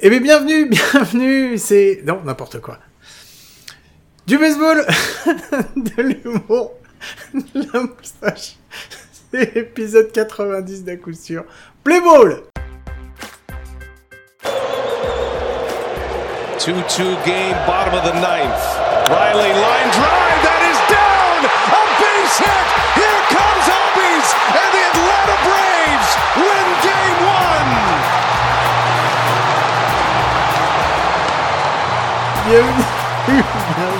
Eh bien, bienvenue, bienvenue, c'est... Non, n'importe quoi. Du baseball, de l'humour, de la moustache. C'est l'épisode 90 d'un coup sûr. Play ball 2-2 game, bottom of the ninth. Riley line drive, that is down! A base hit! Here comes Albies! And Bienvenue, bienvenue.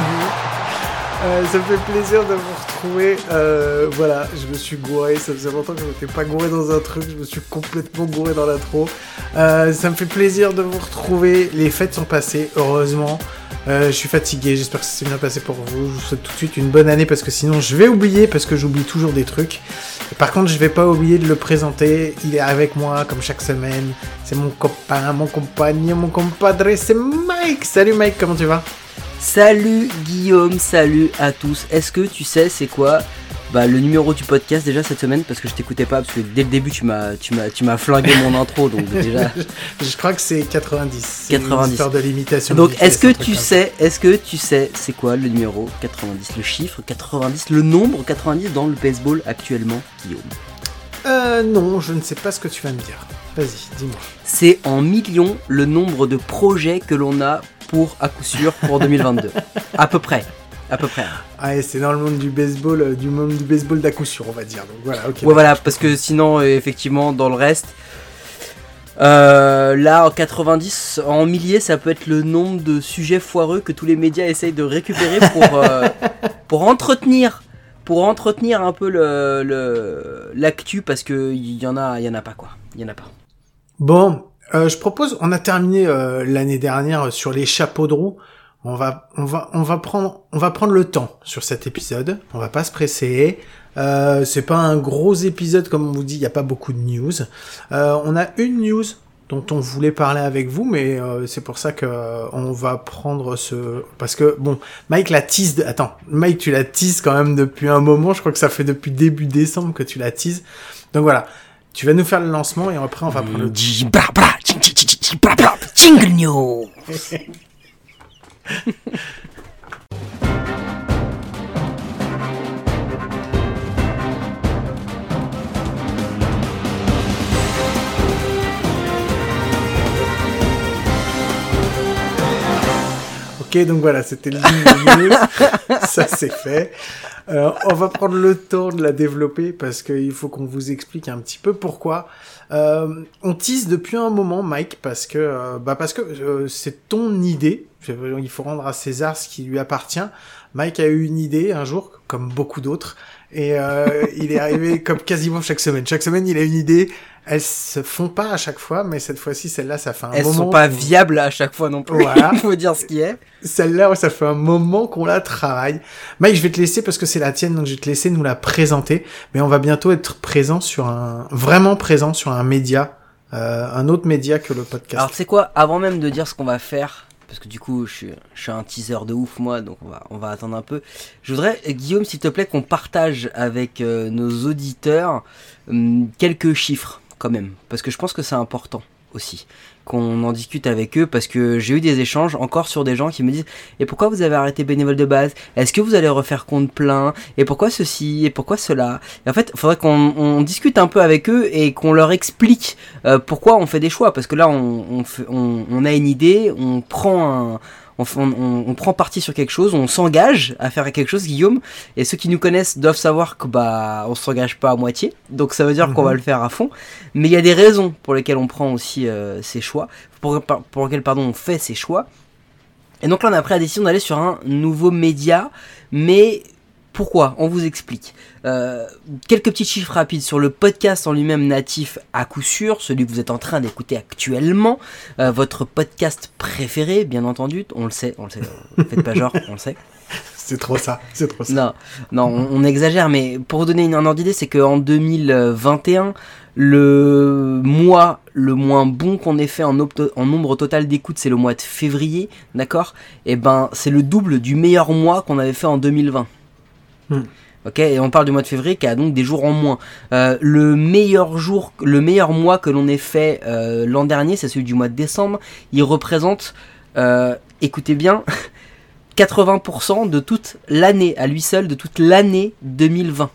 Euh, ça me fait plaisir de vous retrouver. Euh, voilà, je me suis gouré. Ça faisait longtemps que je m'étais pas gouré dans un truc. Je me suis complètement gouré dans l'intro. Euh, ça me fait plaisir de vous retrouver. Les fêtes sont passées, heureusement. Je suis fatigué. J'espère que ça s'est bien passé pour vous. Je vous souhaite tout de suite une bonne année parce que sinon je vais oublier parce que j'oublie toujours des trucs. Par contre, je vais pas oublier de le présenter. Il est avec moi comme chaque semaine. C'est mon copain, mon compagnon, mon compadre. C'est Mike. Salut Mike, comment tu vas? Salut Guillaume, salut à tous. Est-ce que tu sais c'est quoi bah, le numéro du podcast déjà cette semaine? Parce que je t'écoutais pas parce que dès le début tu m'as tu m'as tu m'as flingué mon intro donc déjà Je crois que c'est 90. C'est 90. Une histoire de limitation. donc est-ce que tu sais est-ce que tu sais c'est quoi le numéro 90 le chiffre 90 le nombre 90 dans le baseball actuellement Guillaume? Euh, non, je ne sais pas ce que tu vas me dire. Vas-y, dis-moi. c'est en millions le nombre de projets que l'on a pour à coup sûr pour 2022 à peu près à peu près Ah, c'est dans le monde du baseball, euh, du monde du baseball d'à coup sûr, on va dire. Donc voilà. Ouais, voilà, parce que sinon, euh, effectivement, dans le reste, euh, là, en 90, en milliers, ça peut être le nombre de sujets foireux que tous les médias essayent de récupérer pour, euh, pour entretenir. Pour entretenir un peu le le- l'actu parce que il y en a il y en a pas quoi il y en a pas Bon, euh, je propose, on a terminé euh, l'année dernière sur les chapeaux de roue. On va, on va, on va prendre, on va prendre le temps sur cet épisode. On va pas se presser. Euh, c'est pas un gros épisode comme on vous dit. Il y a pas beaucoup de news. Euh, on a une news dont on voulait parler avec vous, mais euh, c'est pour ça que on va prendre ce parce que bon, Mike la tease. De... Attends, Mike, tu la teases quand même depuis un moment. Je crois que ça fait depuis début décembre que tu la teases. Donc voilà, tu vas nous faire le lancement et après on va prendre le Jingle news Ok, donc voilà, c'était le news. Ça, c'est fait. Euh, on va prendre le temps de la développer parce qu'il faut qu'on vous explique un petit peu pourquoi. Euh, on tease depuis un moment, Mike, parce que, euh, bah parce que euh, c'est ton idée. Il faut rendre à César ce qui lui appartient. Mike a eu une idée un jour, comme beaucoup d'autres, et euh, il est arrivé comme quasiment chaque semaine. Chaque semaine, il a une idée. Elles se font pas à chaque fois, mais cette fois-ci, celle-là, ça fait un elles moment. sont pas viables à chaque fois non plus Voilà. il faut dire ce qui est Celle-là, ça fait un moment qu'on la travaille. Mike, je vais te laisser parce que c'est la tienne, donc je vais te laisser nous la présenter. Mais on va bientôt être présent sur un, vraiment présent sur un média, euh, un autre média que le podcast. Alors, tu sais quoi, avant même de dire ce qu'on va faire, parce que du coup, je suis, je suis un teaser de ouf, moi, donc on va, on va attendre un peu. Je voudrais, Guillaume, s'il te plaît, qu'on partage avec euh, nos auditeurs hum, quelques chiffres, quand même, parce que je pense que c'est important aussi qu'on en discute avec eux parce que j'ai eu des échanges encore sur des gens qui me disent et pourquoi vous avez arrêté bénévole de base? Est-ce que vous allez refaire compte plein? Et pourquoi ceci? Et pourquoi cela? En fait il faudrait qu'on on discute un peu avec eux et qu'on leur explique euh, pourquoi on fait des choix. Parce que là on, on, fait- on, on a une idée on prend un on, on, prend parti sur quelque chose, on s'engage à faire quelque chose, Guillaume. Et ceux qui nous connaissent doivent savoir que bah on s'engage pas à moitié, donc ça veut dire qu'on Mhm. va le faire à fond. Mais il y a des raisons pour lesquelles on prend aussi euh, ces choix, pour, pour lesquelles pardon on fait ces choix. Et donc là on a pris la décision d'aller sur un nouveau média, mais pourquoi On vous explique. Euh, quelques petits chiffres rapides sur le podcast en lui-même natif à coup sûr, celui que vous êtes en train d'écouter actuellement, euh, votre podcast préféré, bien entendu, on le sait, on le sait, euh, faites pas genre, on le sait. C'est trop ça, c'est trop ça. Non, non, on, on exagère, mais pour vous donner une, un ordre d'idée, c'est qu'en 2021, le mois le moins bon qu'on ait fait en, en nombre total d'écoutes, c'est le mois de février, d'accord? Et ben, c'est le double du meilleur mois qu'on avait fait en 2020. Hmm. Ok, et on parle du mois de février qui a donc des jours en moins. Euh, le meilleur mois que l'on ait fait euh, l'an dernier, c'est celui du mois de décembre. Il représente, euh, écoutez bien, 80% de toute l'année, à lui seul, de toute l'année 2020.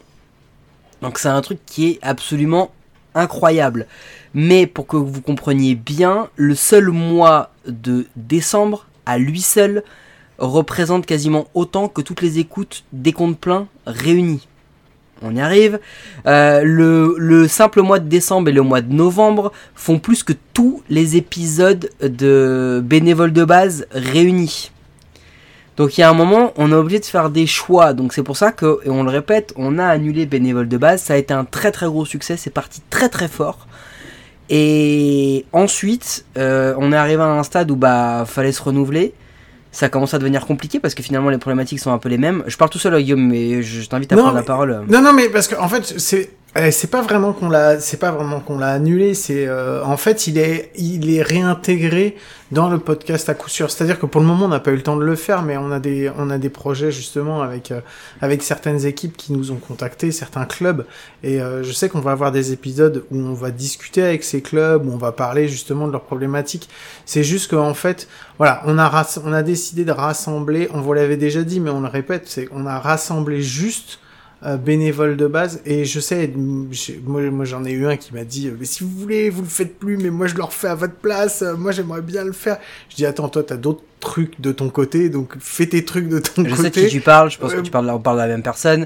Donc c'est un truc qui est absolument incroyable. Mais pour que vous compreniez bien, le seul mois de décembre, à lui seul, représente quasiment autant que toutes les écoutes des comptes pleins réunis. On y arrive. Euh, le, le simple mois de décembre et le mois de novembre font plus que tous les épisodes de bénévoles de base réunis. Donc il y a un moment, on est obligé de faire des choix. Donc c'est pour ça que, et on le répète, on a annulé bénévoles de base. Ça a été un très très gros succès. C'est parti très très fort. Et ensuite, euh, on est arrivé à un stade où bah fallait se renouveler. Ça commence à devenir compliqué parce que finalement les problématiques sont un peu les mêmes. Je parle tout seul, Guillaume, mais je t'invite à Non, prendre la parole. Non, non, mais parce que en fait, c'est c'est pas vraiment qu'on l'a, c'est pas vraiment qu'on l'a annulé. C'est euh, en fait, il est, il est réintégré dans le podcast à coup sûr. C'est-à-dire que pour le moment, on n'a pas eu le temps de le faire, mais on a des, on a des projets justement avec euh, avec certaines équipes qui nous ont contactés, certains clubs, et euh, je sais qu'on va avoir des épisodes où on va discuter avec ces clubs, où on va parler justement de leurs problématiques. C'est juste qu'en fait, voilà, on a on a décidé de rassembler. On vous l'avait déjà dit, mais on le répète, c'est qu'on a rassemblé juste euh, bénévoles de base. Et je sais moi, moi j'en ai eu un qui m'a dit euh, mais si vous voulez vous le faites plus mais moi je le refais à votre place. Euh, moi j'aimerais bien le faire. Je dis attends toi t'as d'autres trucs de ton côté donc fais tes trucs de ton Je sais de côté. qui tu parles, je pense Euh, que tu parles, on parle de la même personne,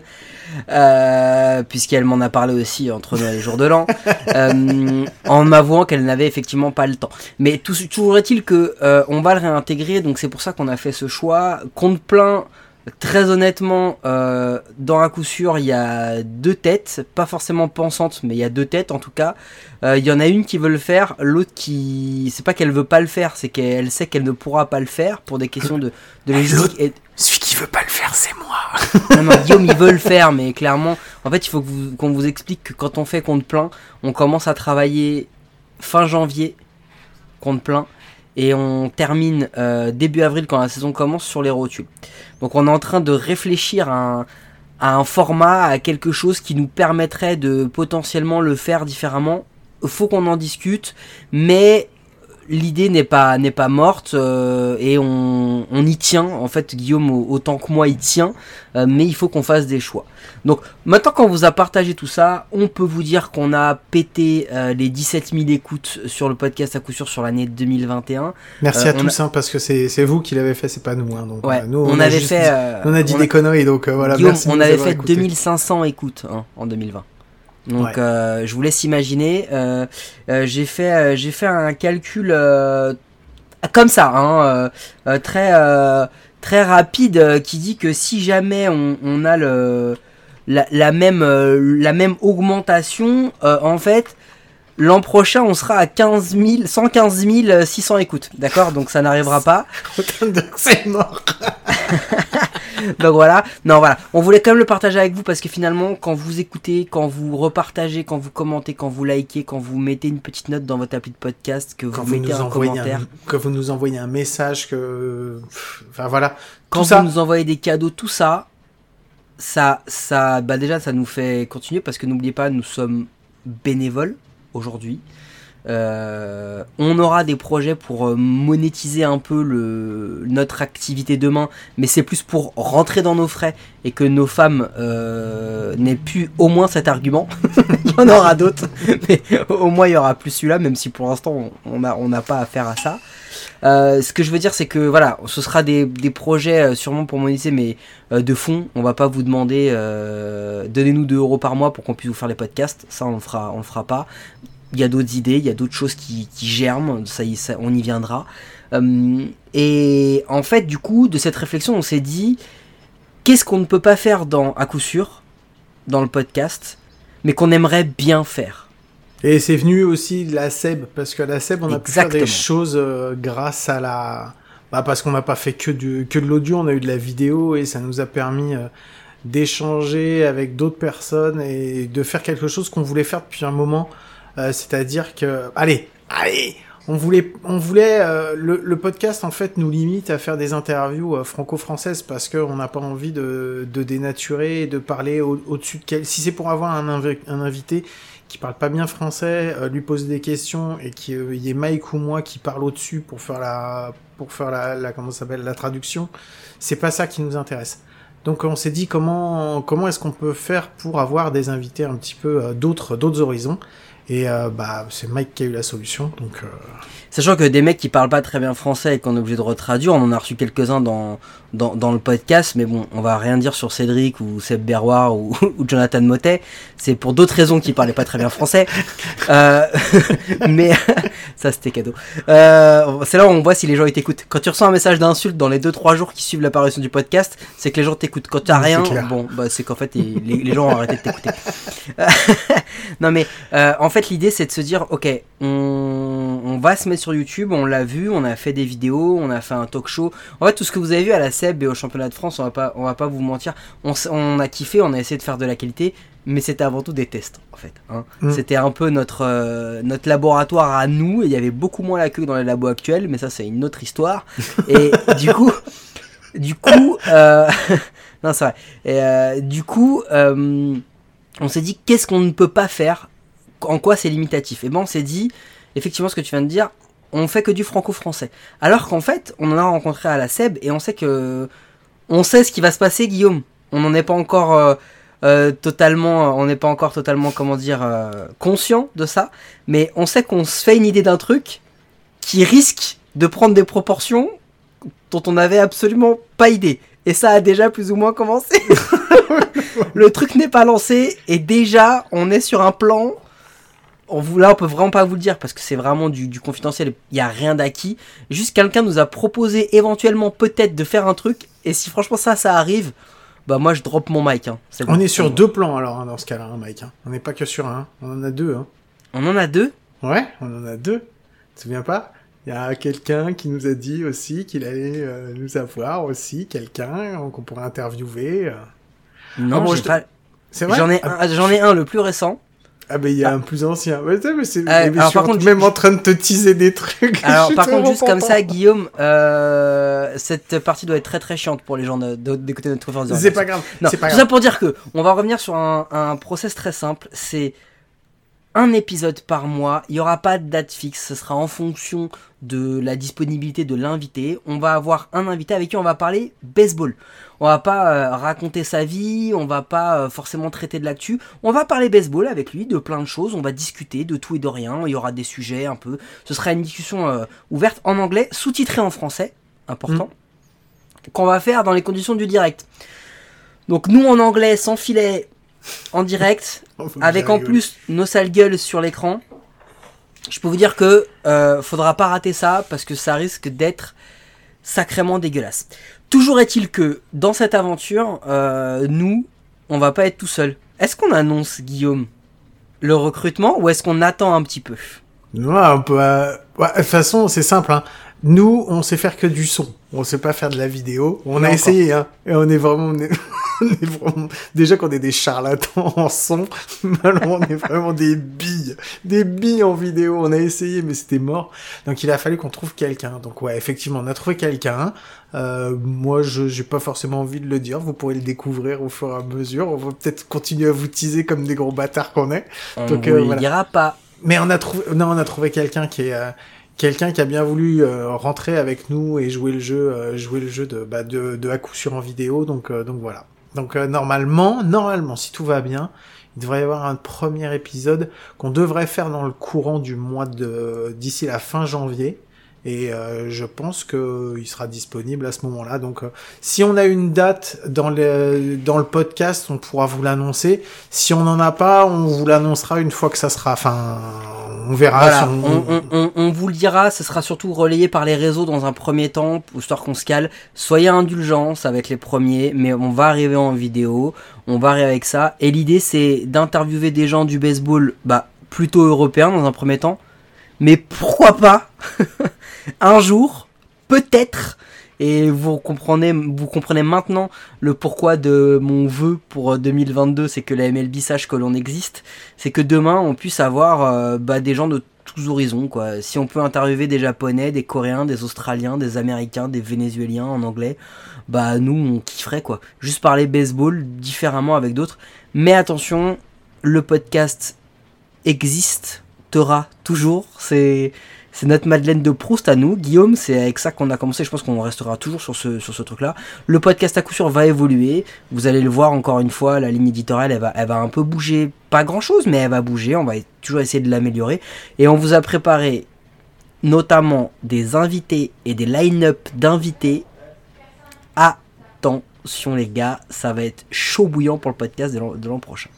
euh, puisqu'elle m'en a parlé aussi entre Noël et jour de l'an, euh, en m'avouant qu'elle n'avait effectivement pas le temps. Mais tout, toujours est-il que on va le réintégrer, donc c'est pour ça qu'on a fait ce choix. Compte plein, très honnêtement, euh, dans un coup sûr, il y a deux têtes, pas forcément pensantes, mais il y a deux têtes en tout cas. Euh, Il y en a une qui veut le faire, l'autre qui, c'est pas qu'elle veut pas le faire, c'est qu'elle sait qu'elle ne pourra pas le faire pour des questions de, de logistique et, celui qui veut pas le faire c'est moi non, non, Guillaume, il veut le faire, mais clairement, en fait, il faut que vous- qu'on vous explique que quand on fait compte plein, on commence à travailler fin janvier, compte plein, et on termine euh, début avril quand la saison commence sur les rotules. Donc on est en train de réfléchir à un, à un format, à quelque chose qui nous permettrait de potentiellement le faire différemment. Faut qu'on en discute, mais l'idée n'est pas n'est pas morte euh, et on, on y tient. En fait, Guillaume au- autant que moi y tient, euh, mais il faut qu'on fasse des choix. Donc maintenant qu'on vous a partagé tout ça, on peut vous dire qu'on a pété euh, les 17 000 écoutes sur le podcast à coup sûr sur l'année 2021. merci Euh, à tous hein, parce que c'est c'est vous qui l'avez fait c'est pas nous hein, donc Ouais, euh, nous on, a avait juste fait. dit- euh, on a dit on des conneries donc euh, voilà Guillaume, merci on avait fait écoutés. 2500 écoutes hein, en 2020. Donc Ouais. euh, je vous laisse imaginer. euh, euh, j'ai fait euh, j'ai fait un calcul euh, comme ça, hein, euh, euh, très euh, très rapide, euh, qui dit que si jamais on, on a le la, la même euh, la même augmentation, euh, en fait. L'an prochain, on sera à 15 000, 115 600 écoutes, d'accord? Donc ça n'arrivera pas. C'est mort Donc voilà, non voilà, on voulait quand même le partager avec vous parce que finalement, quand vous écoutez, quand vous repartagez, quand vous commentez, quand vous likez, quand vous mettez une petite note dans votre appli de podcast, que quand vous vous mettez nous un envoyez commentaire, un, que vous nous envoyez un message que enfin voilà. Quand tout vous ça nous envoyez des cadeaux, tout ça, ça, ça, bah déjà, ça nous fait continuer parce que n'oubliez pas, nous sommes bénévoles aujourd'hui. Euh, on aura des projets pour euh, monétiser un peu notre activité demain, mais c'est plus pour rentrer dans nos frais et que nos femmes euh, n'aient plus au moins cet argument. il y en aura d'autres, mais au moins il y aura plus celui-là, même si pour l'instant on n'a pas affaire à ça. Ce que je veux dire, c'est que voilà, ce sera des, projets sûrement pour monétiser, mais de fond. On va pas vous demander donnez-nous 2 euros par mois pour qu'on puisse vous faire les podcasts. Ça, on le fera, on le fera pas. Il y a d'autres idées, il y a d'autres choses qui, qui germent. Ça, y- ça, on y viendra. Euh, et en fait, du coup, de cette réflexion, on s'est dit qu'est-ce qu'on ne peut pas faire dans à coup sûr dans le podcast, mais qu'on aimerait bien faire? Et c'est venu aussi de la SEB, parce que la SEB, on a pu faire des choses euh, grâce à la... Bah, parce qu'on n'a pas fait que, du, que de l'audio, on a eu de la vidéo, et ça nous a permis euh, d'échanger avec d'autres personnes et de faire quelque chose qu'on voulait faire depuis un moment. Euh, C'est-à-dire que... Allez, allez on voulait, on voulait euh, le, le, podcast en fait nous limite à faire des interviews euh, franco-françaises parce que on n'a pas envie de, de dénaturer, et de parler au-dessus de quel. Si c'est pour avoir un, un invité qui parle pas bien français, euh, lui poser des questions et qu'il y ait Mike ou moi qui parle au-dessus pour faire la, pour faire la, la comment s'appelle la traduction, c'est pas ça qui nous intéresse. Donc on s'est dit comment comment est-ce qu'on peut faire pour avoir des invités un petit peu d'autres d'autres horizons. Et euh, bah, c'est Mike qui a eu la solution. Donc, euh... Sachant que des mecs qui parlent pas très bien français et qu'on est obligé de retraduire, on en a reçu quelques-uns dans, dans, dans, le podcast, mais bon, on va rien dire sur Cédric ou Seb Berroir ou, ou Jonathan Motet. C'est pour d'autres raisons qu'ils parlaient pas très bien français. Euh, mais ça, c'était cadeau. C'est là où on voit si les gens ils t'écoutent. Quand tu reçois un message d'insulte dans les 2-3 jours qui suivent l'apparition du podcast, c'est que les gens t'écoutent. Quand t'as rien, bon, bah, c'est qu'en fait, les, les, gens ont arrêté de t'écouter. non, mais en fait, l'idée, c'est de se dire, ok, on, on va se mettre sur YouTube, on l'a vu, on a fait des vidéos, on a fait un talk show. En fait, tout ce que vous avez vu à la SEB et au championnat de France, on va pas, on va pas vous mentir. On, on a kiffé, on a essayé de faire de la qualité, mais c'était avant tout des tests, en fait. Hein. Mm. C'était un peu notre, euh, notre laboratoire à nous, et il y avait beaucoup moins la queue dans les labos actuels, mais ça, c'est une autre histoire. Et du coup, du coup, euh... non, c'est vrai. Et, euh, du coup, on s'est dit, qu'est-ce qu'on ne peut pas faire En quoi c'est limitatif Et ben, on s'est dit, effectivement, ce que tu viens de dire, on fait que du franco-français. Alors qu'en fait, on en a rencontré à la SEB et on sait que on sait ce qui va se passer, Guillaume. On n'en est pas encore euh, euh, totalement, on n'est pas encore totalement, comment dire, euh, conscient de ça. Mais on sait qu'on se fait une idée d'un truc qui risque de prendre des proportions dont on n'avait absolument pas idée. Et ça a déjà plus ou moins commencé. Le truc n'est pas lancé et déjà on est sur un plan on vous, là, on peut vraiment pas vous le dire parce que c'est vraiment du, du confidentiel. Il n'y a rien d'acquis. Juste quelqu'un nous a proposé éventuellement peut-être de faire un truc. Et si franchement ça, ça arrive, bah moi je drop mon mic. Hein. Est on est sur deux plans alors hein, dans ce cas-là, hein, Mike. On n'est pas que sur un. On en a deux. Hein. On en a deux? Ouais, on en a deux. Tu te souviens pas? Il y a quelqu'un qui nous a dit aussi qu'il allait euh, nous avoir aussi, quelqu'un qu'on pourrait interviewer. Euh. Non, ah, bon, pas... C'est vrai? J'en ai, un, j'en ai un, le plus récent. Ah ben il y a ah. un plus ancien. Ouais, mais c'est. Euh, alors, par contre, même en train de te teaser des trucs. Alors par contre, juste comme ça, Guillaume, euh, cette partie doit être très très chiante pour les gens d'écouter notre conférence. C'est pas grave. Non, pas tout ça pour dire que on va revenir sur un, un process très simple. C'est un épisode par mois. Il n'y aura pas de date fixe. Ce sera en fonction de la disponibilité de l'invité. On va avoir un invité avec qui on va parler baseball. On va pas euh, raconter sa vie, on va pas euh, forcément traiter de l'actu. On va parler baseball avec lui de plein de choses. On va discuter de tout et de rien. Il y aura des sujets un peu. Ce sera une discussion euh, ouverte en anglais, sous-titrée en français. Important. Mmh. Qu'on va faire dans les conditions du direct. Donc nous en anglais, sans filet, en direct, avec en plus nos sales gueules sur l'écran. Je peux vous dire que euh, faudra pas rater ça parce que ça risque d'être sacrément dégueulasse. Toujours est-il que dans cette aventure, euh, nous, on va pas être tout seul. Est-ce qu'on annonce Guillaume le recrutement ou est-ce qu'on attend un petit peu? Ouais, on peut. Euh... Ouais, de toute façon, c'est simple. Hein. Nous, on sait faire que du son. On sait pas faire de la vidéo. On a essayé, hein. Et on est vraiment, on est, on est vraiment, déjà qu'on est des charlatans en son, on est vraiment des billes. Des billes en vidéo. On a essayé, mais c'était mort. Donc il a fallu qu'on trouve quelqu'un. Donc ouais, effectivement, on a trouvé quelqu'un. Euh, moi, je j'ai pas forcément envie de le dire. Vous pourrez le découvrir au fur et à mesure. On va peut-être continuer à vous teaser comme des gros bâtards qu'on est. On Donc, euh, voilà. dira pas. Mais on a trouvé, non, on a trouvé quelqu'un qui est, euh, quelqu'un qui a bien voulu euh, rentrer avec nous et jouer le jeu, euh, jouer le jeu de, bah, de, de à coup sûr en vidéo. Donc, euh, donc voilà. Donc normalement, normalement, si tout va bien, il devrait y avoir un premier épisode qu'on devrait faire dans le courant du mois de d'ici la fin janvier. Et euh, je pense qu'il sera disponible à ce moment-là. Donc, euh, si on a une date dans le, dans le podcast, on pourra vous l'annoncer. Si on n'en a pas, on vous l'annoncera une fois que ça sera. Enfin, on verra. Voilà, si on... On, on, on, vous le dira. Ce sera surtout relayé par les réseaux dans un premier temps, histoire qu'on se cale. Soyez indulgents avec les premiers, mais on va arriver en vidéo. On va arriver avec ça. Et l'idée, c'est d'interviewer des gens du baseball, bah, plutôt européens dans un premier temps. Mais pourquoi pas un jour, peut-être, et vous comprenez, vous comprenez maintenant le pourquoi de mon vœu pour 2022, c'est que la MLB sache que l'on existe, c'est que demain on puisse avoir euh, bah, des gens de tous horizons, quoi. Si on peut interviewer des Japonais, des Coréens, des Australiens, des Américains, des Vénézuéliens en anglais, bah nous on kifferait quoi. Juste parler baseball différemment avec d'autres. Mais attention, le podcast existe, toujours. C'est c'est notre Madeleine de Proust à nous. Guillaume, c'est avec ça qu'on a commencé. Je pense qu'on restera toujours sur ce, sur ce truc-là. Le podcast à coup sûr va évoluer. Vous allez le voir encore une fois. La ligne éditoriale, elle va, elle va un peu bouger. Pas grand-chose, mais elle va bouger. On va toujours essayer de l'améliorer. Et on vous a préparé notamment des invités et des line-up d'invités. Attention les gars, ça va être chaud bouillant pour le podcast de l'an prochain.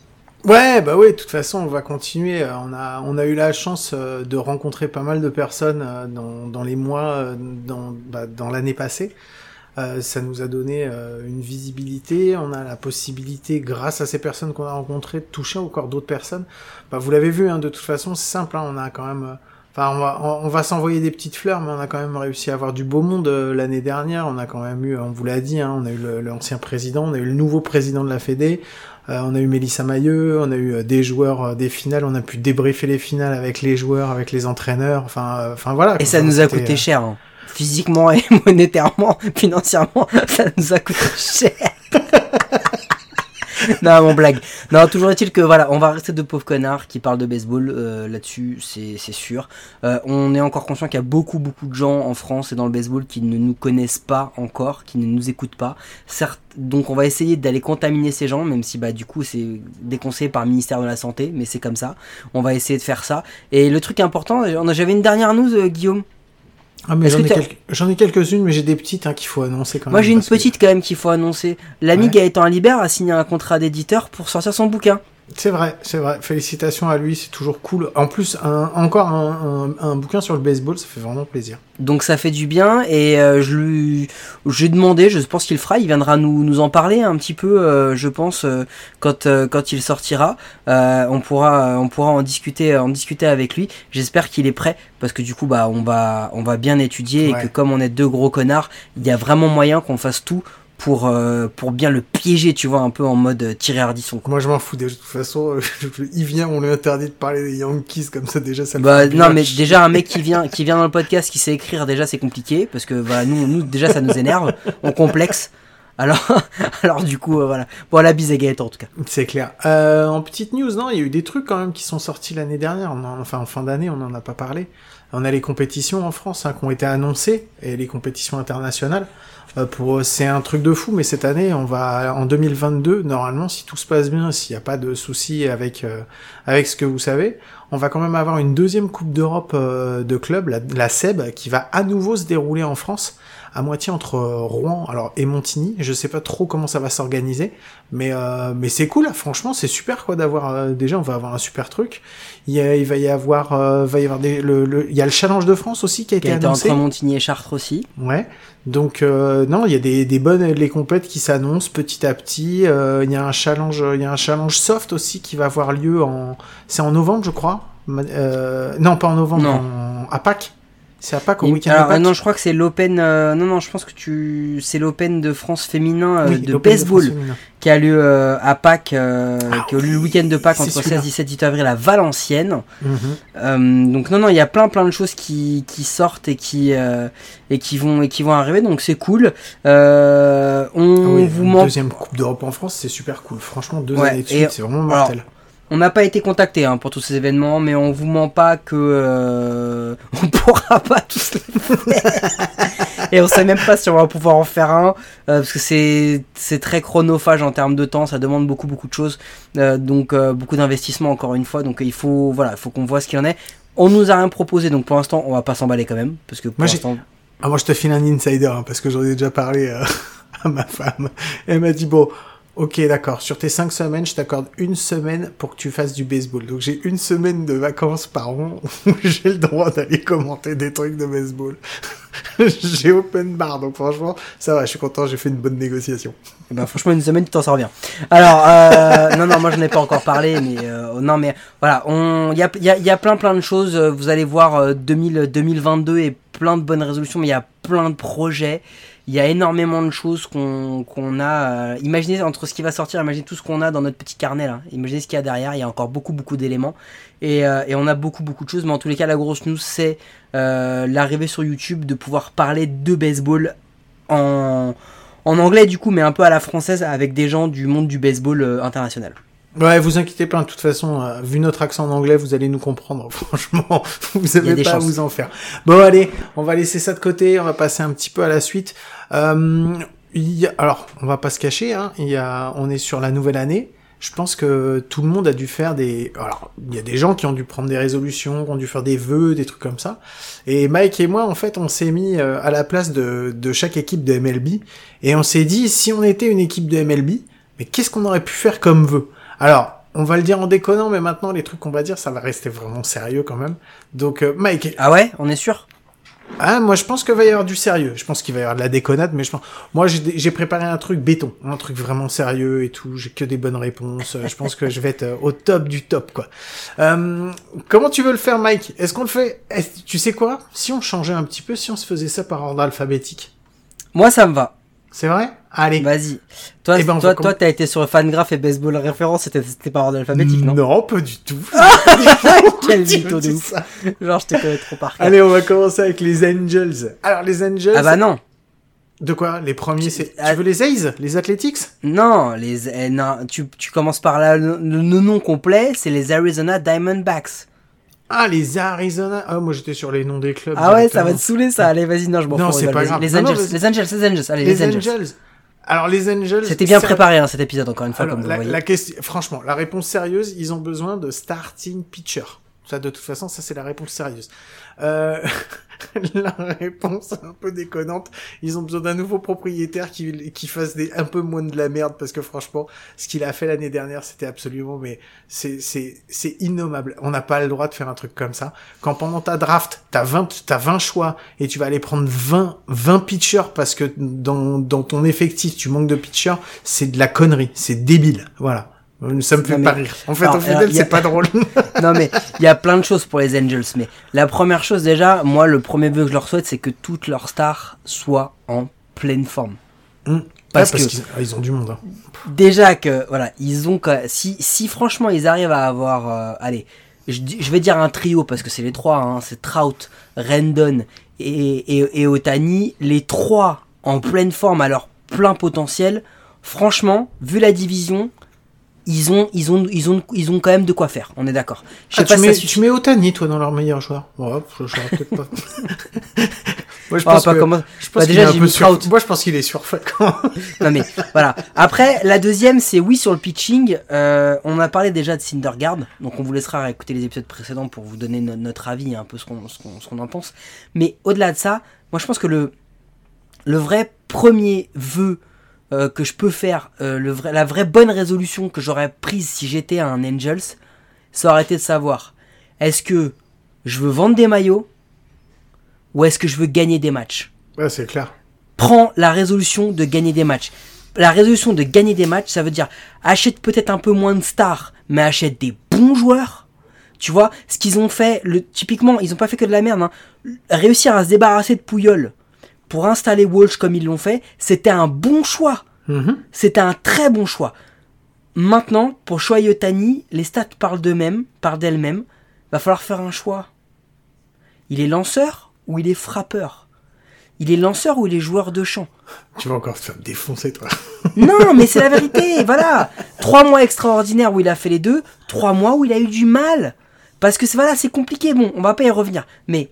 Ouais, bah oui, de toute façon, on va continuer. Euh, on a, on a eu la chance euh, de rencontrer pas mal de personnes euh, dans, dans les mois, dans, bah, dans l'année passée. ça nous a donné une visibilité. On a la possibilité, grâce à ces personnes qu'on a rencontrées, de toucher encore d'autres personnes. Bah, vous l'avez vu, hein, de toute façon, c'est simple. Hein, on a quand même, enfin, on va, on va s'envoyer des petites fleurs, mais on a quand même réussi à avoir du beau monde l'année dernière. On a quand même eu, on vous l'a dit, hein, on a eu l'ancien président, on a eu le nouveau président de la Fédé. Euh, on a eu Mélissa Mailleux, on a eu euh, des joueurs euh, des finales, on a pu débriefer les finales avec les joueurs, avec les entraîneurs. Enfin, enfin voilà. Et ça nous a coûté cher. Hein. Physiquement et monétairement, financièrement, ça nous a coûté cher. non, mon blague. Non, toujours est-il que voilà, on va rester de pauvres connards qui parlent de baseball euh, là-dessus, c'est sûr. Euh, on est encore conscient qu'il y a beaucoup, beaucoup de gens en France et dans le baseball qui ne nous connaissent pas encore, qui ne nous écoutent pas. Certes, donc on va essayer d'aller contaminer ces gens, même si bah du coup c'est déconseillé par le ministère de la Santé, mais c'est comme ça. On va essayer de faire ça. Et le truc important, j'avais une dernière news, euh, Guillaume. Ah, mais j'en ai, quelques-unes, mais j'ai des petites hein, qu'il faut annoncer quand même. Moi, j'ai une petite quand même qu'il faut annoncer. L'ami ouais. Gaëtan Alibert a signé un contrat d'éditeur pour sortir son bouquin. C'est vrai, c'est vrai. Félicitations à lui, c'est toujours cool. En plus, un, encore un, un, un, bouquin sur le baseball, ça fait vraiment plaisir. Donc ça fait du bien et euh, je lui, j'ai demandé, je pense qu'il fera, il viendra nous, nous en parler un petit peu, euh, je pense, euh, quand euh, quand il sortira, euh, on pourra on pourra en discuter en discuter avec lui. J'espère qu'il est prêt parce que du coup bah on va on va bien étudier ouais. et que comme on est deux gros connards, il y a vraiment moyen qu'on fasse tout pour euh, pour bien le piéger, tu vois, un peu en mode euh, tiré hardisson. Moi, je m'en fous. De toute façon, il vient, on lui interdit de parler des Yankees comme ça. Déjà, ça. Bah non, mais déjà un mec qui vient qui vient dans le podcast, qui sait écrire, déjà c'est compliqué parce que bah nous nous déjà ça nous énerve, on complexe. Alors, alors du coup, euh, voilà. Bon, la bise à Gaëtan, en tout cas. C'est clair. Euh, en petite news, non, il y a eu des trucs quand même qui sont sortis l'année dernière. On en, enfin, en fin d'année, on n'en a pas parlé. On a les compétitions en France hein, qui ont été annoncées et les compétitions internationales. Euh, pour c'est un truc de fou, mais cette année, on va en 2022, normalement, si tout se passe bien, s'il n'y a pas de soucis avec euh, avec ce que vous savez, on va quand même avoir une deuxième Coupe d'Europe euh, de club, la, la SEB, qui va à nouveau se dérouler en France à moitié entre Rouen alors et Montigny. Je sais pas trop comment ça va s'organiser, mais mais c'est cool. Franchement, c'est super quoi d'avoir déjà on va avoir un super truc. Il, y a, il va y avoir va y avoir des, le, le, il y a le Challenge de France aussi qui a été annoncé. entre Montigny et Chartres aussi. Ouais. Donc euh, non, il y a des, des bonnes les compètes qui s'annoncent petit à petit. Euh, il y a un challenge, il y a un challenge soft aussi qui va avoir lieu en c'est en novembre je crois. non pas en novembre, non. En, à Pâques. C'est à Pâques au week-end Alors, Non, je crois que c'est l'Open. Euh, non, non, je pense que tu. C'est l'Open de France féminin euh, oui, de baseball de qui a lieu euh, à Pâques, ah, qui a lieu le week-end de Pâques entre 16 et 17 18 avril à Valenciennes. Mm -hmm. donc non, non, il y a plein, plein de choses qui, qui sortent et qui et qui vont et qui vont arriver. Donc c'est cool. on ah oui, vous ment. Deuxième Coupe d'Europe en France, c'est super cool. Franchement, deux ouais, années de suite, c'est vraiment mortel. Alors, on n'a pas été contacté hein, pour tous ces événements, mais on vous ment pas que euh, on pourra pas tous les faire. Et on sait même pas si on va pouvoir en faire un, euh, parce que c'est c'est très chronophage en termes de temps, ça demande beaucoup beaucoup de choses, euh, donc euh, beaucoup d'investissement encore une fois. Donc il faut voilà, faut qu'on voit ce qu'il y en est. On nous a rien proposé, donc pour l'instant on va pas s'emballer quand même, parce que pour l'instant. Ah, moi je te file un insider hein, parce que j'en ai déjà parlé à ma femme. Elle m'a dit bon Ok, d'accord. Sur tes cinq semaines, je t'accorde une semaine pour que tu fasses du baseball. Donc j'ai une semaine de vacances par an où j'ai le droit d'aller commenter des trucs de baseball. j'ai open bar, donc franchement, ça va, je suis content, j'ai fait une bonne négociation. Eh ben, franchement, une semaine, tu t'en sors bien. Alors, euh, non, non, moi, je n'ai pas encore parlé, mais euh, non, mais voilà, il y a, plein, plein de choses. Vous allez voir, euh, 2000, 2022 est plein de bonnes résolutions, mais il y a plein de projets. Il y a énormément de choses qu'on a. euh, imaginez entre ce qui va sortir, imaginez tout ce qu'on a dans notre petit carnet là. Imaginez ce qu'il y a derrière. Il y a encore beaucoup, beaucoup d'éléments. Et, euh, et on a beaucoup, beaucoup de choses. Mais en tous les cas, la grosse news, c'est euh, l'arrivée sur YouTube de pouvoir parler de baseball en, en anglais du coup, mais un peu à la française avec des gens du monde du baseball euh, international. Ouais, vous inquiétez pas, de toute façon, euh, vu notre accent en anglais, vous allez nous comprendre. Franchement, vous avez des pas à vous en faire. Bon, allez, on va laisser ça de côté, on va passer un petit peu à la suite. Euh, y a- alors, on va pas se cacher, hein, y a, on est sur la nouvelle année. Je pense que tout le monde a dû faire des. Alors, il y a des gens qui ont dû prendre des résolutions, qui ont dû faire des vœux, des trucs comme ça. Et Mike et moi, en fait, on s'est mis euh, à la place de, de chaque équipe de MLB et on s'est dit, si on était une équipe de MLB, mais qu'est-ce qu'on aurait pu faire comme vœu Alors, on va le dire en déconnant, mais maintenant, les trucs qu'on va dire, ça va rester vraiment sérieux quand même. Donc, euh, Mike, Ah ouais, on est sûr? Ah, moi je pense qu'il va y avoir du sérieux. Je pense qu'il va y avoir de la déconnade, mais je pense. Moi j'ai préparé un truc béton, un truc vraiment sérieux et tout. J'ai que des bonnes réponses. Euh, Je pense que je vais être euh, au top du top, quoi. Euh, comment tu veux le faire, Mike? Est-ce qu'on le fait? Tu sais quoi? Si on changeait un petit peu, si on se faisait ça par ordre alphabétique, Moi, ça me va. C'est vrai? Allez. Vas-y. Toi, Eh ben, toi, toi, t'as été sur Fangraph et Baseball Référence, c'était par ordre alphabétique, non? Non, pas du tout. Quel Tu mytho de ouf. Genre, je te connais trop par cœur. Allez, on va commencer avec les Angels. Alors les Angels. Ah bah non. De quoi? Les premiers, c'est. Ah- Tu veux les A's? Les Athletics? Non, les, eh, non tu, tu commences par là, le, le nom complet, c'est les Arizona Diamondbacks. Ah, les Arizona. Ah, moi j'étais sur les noms des clubs. Ah ouais, ça va te saouler ça. Allez, vas-y, non, je m'en Non, fous. c'est on pas grave. Les Non, non, Angels, les Angels, les Angels, allez, Les, les, Angels. Alors les Angels. C'était bien c'est- préparé hein, cet épisode, encore une fois, Alors, comme vous la, voyez. la question, franchement, la réponse sérieuse, ils ont besoin de starting pitcher. Ça, de toute façon, ça c'est la réponse sérieuse. Euh, la réponse un peu déconnante, ils ont besoin d'un nouveau propriétaire qui, qui fasse des, un peu moins de la merde parce que franchement, ce qu'il a fait l'année dernière, c'était absolument, mais c'est, c'est, c'est innommable. On n'a pas le droit de faire un truc comme ça. Quand pendant ta draft, t'as 20, t'as 20 choix et tu vas aller prendre 20, 20 pitchers parce que dans, dans ton effectif, tu manques de pitchers, c'est de la connerie. C'est débile. Voilà. Ça me fait Non, pas rire. En fait, Alors, au final, a- c'est pas drôle. non mais il y a plein de choses pour les Angels, mais la première chose déjà, moi le premier vœu que je leur souhaite, c'est que toutes leurs stars soient en pleine forme. Hum. Parce Ouais, que- qu'ils ah, ils ont du monde. hein. Déjà que voilà, ils ont si si franchement ils arrivent à avoir, euh, allez, je vais dire un trio parce que c'est les trois, hein, c'est Trout, Rendon et, et, et Otani, les trois en pleine forme à leur plein potentiel. Franchement, vu la division, ils ont ils ont ils ont ils ont quand même de quoi faire. On est d'accord. Ah, tu, si mets, suffit. tu mets Otani, toi, dans leur meilleur joueur. Ouais, je je peut-être pas. Moi, je On va pense pas que, commencer- je pense Bah, qu'il déjà, est un j'ai peu mis sur- Trout. Moi, je pense qu'il est surfait. Non mais voilà. Après, la deuxième, c'est oui sur le pitching. Euh, on a parlé déjà de Syndergaard, donc on vous laissera réécouter les épisodes précédents pour vous donner no- notre avis, un peu ce qu'on ce qu'on- ce qu'on en pense. Mais au-delà de ça, moi je pense que le le vrai premier vœu euh, que je peux faire, euh, le vrai, la vraie bonne résolution que j'aurais prise si j'étais un Angels, ça aurait été de savoir est-ce que je veux vendre des maillots ou est-ce que je veux gagner des matchs? Ouais, c'est clair. prends la résolution de gagner des matchs. La résolution de gagner des matchs, ça veut dire achète peut-être un peu moins de stars, mais achète des bons joueurs. Tu vois, ce qu'ils ont fait, le, typiquement, ils ont pas fait que de la merde. Hein. Réussir à se débarrasser de Pouyol pour installer Walsh comme ils l'ont fait, c'était un bon choix. Mhm. C'était un très bon choix. Maintenant, pour Shohei Otani, les stats parlent d'eux-mêmes, parlent d'elles-mêmes. Va falloir faire un choix. Il est lanceur ou il est frappeur? Il est lanceur ou il est joueur de champ? Tu vas encore te faire défoncer, toi. Non, mais c'est la vérité, voilà. Trois mois extraordinaires où il a fait les deux, trois mois où il a eu du mal. Parce que c'est voilà, c'est compliqué. Bon, on va pas y revenir. Mais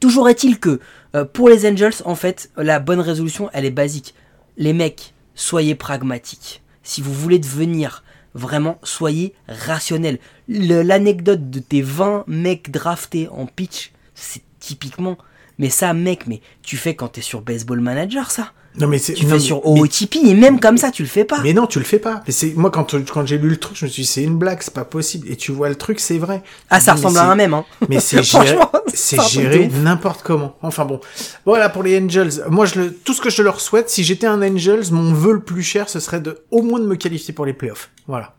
toujours est-il que euh, pour les Angels, en fait, la bonne résolution, elle est basique. Les mecs, soyez pragmatiques. Si vous voulez devenir vraiment, soyez rationnels. L'anecdote de tes 20 mecs draftés en pitch, c'est typiquement. Mais ça, mec, mais tu fais quand t'es sur Baseball Manager, ça. Non, mais c'est. Tu non, fais mais- sur mais- OOTP et même comme ça, tu le fais pas. Mais non, tu le fais pas. Mais c'est moi quand quand j'ai lu le truc, je me suis dit c'est une blague, c'est pas possible. Et tu vois le truc, c'est vrai. ah, ça mais ressemble à un même, hein. Mais c'est géré, Franchement, c'est géré n'importe comment. Enfin bon. Voilà pour les Angels. Moi, je le, tout ce que je leur souhaite, si j'étais un Angels, mon vœu le plus cher, ce serait de, au moins de me qualifier pour les playoffs. Voilà.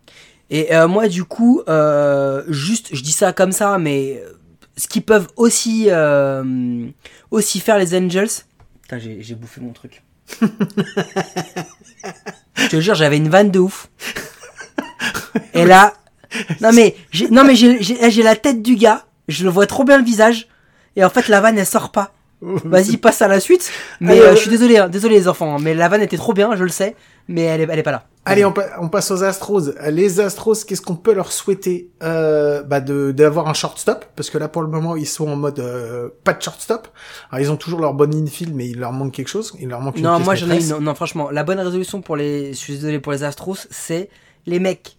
Et euh, moi, du coup, euh, juste, je dis ça comme ça, mais euh, ce qu'ils peuvent aussi, euh, aussi faire les Angels. Putain, j'ai bouffé mon truc. Je te jure, j'avais une vanne de ouf. Et là, non mais, non mais j'ai la tête du gars, je le vois trop bien le visage, et en fait la vanne elle sort pas. Vas-y, passe à la suite. Mais euh, euh, je suis désolé, hein, désolé les enfants, hein, mais la vanne était trop bien, je le sais, mais elle est, elle est pas là. Allez, on, pa- on passe aux Astros. Les Astros, qu'est-ce qu'on peut leur souhaiter euh, bah de d'avoir un shortstop? Parce que là pour le moment ils sont en mode euh, pas de shortstop. Alors ils ont toujours leur bonne infield mais il leur manque quelque chose. Il leur manque une Non, moi j'en ai une. Non, non, franchement, la bonne résolution pour les. Je suis désolé pour les Astros, c'est les mecs.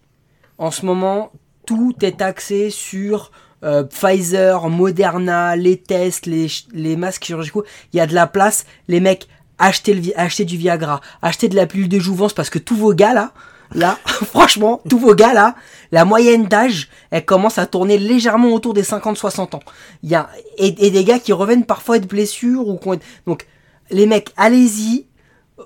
En ce moment, tout est axé sur euh, Pfizer, Moderna, les tests, les, les masques chirurgicaux. Il y a de la place. Les mecs, achetez, le, achetez du Viagra, achetez de la pilule de jouvence parce que tous vos gars là, là, franchement, tous vos gars là, la moyenne d'âge, elle commence à tourner légèrement autour des 50-60 ans. Il y a, et, des gars qui reviennent parfois de blessures ou donc, les mecs, allez-y.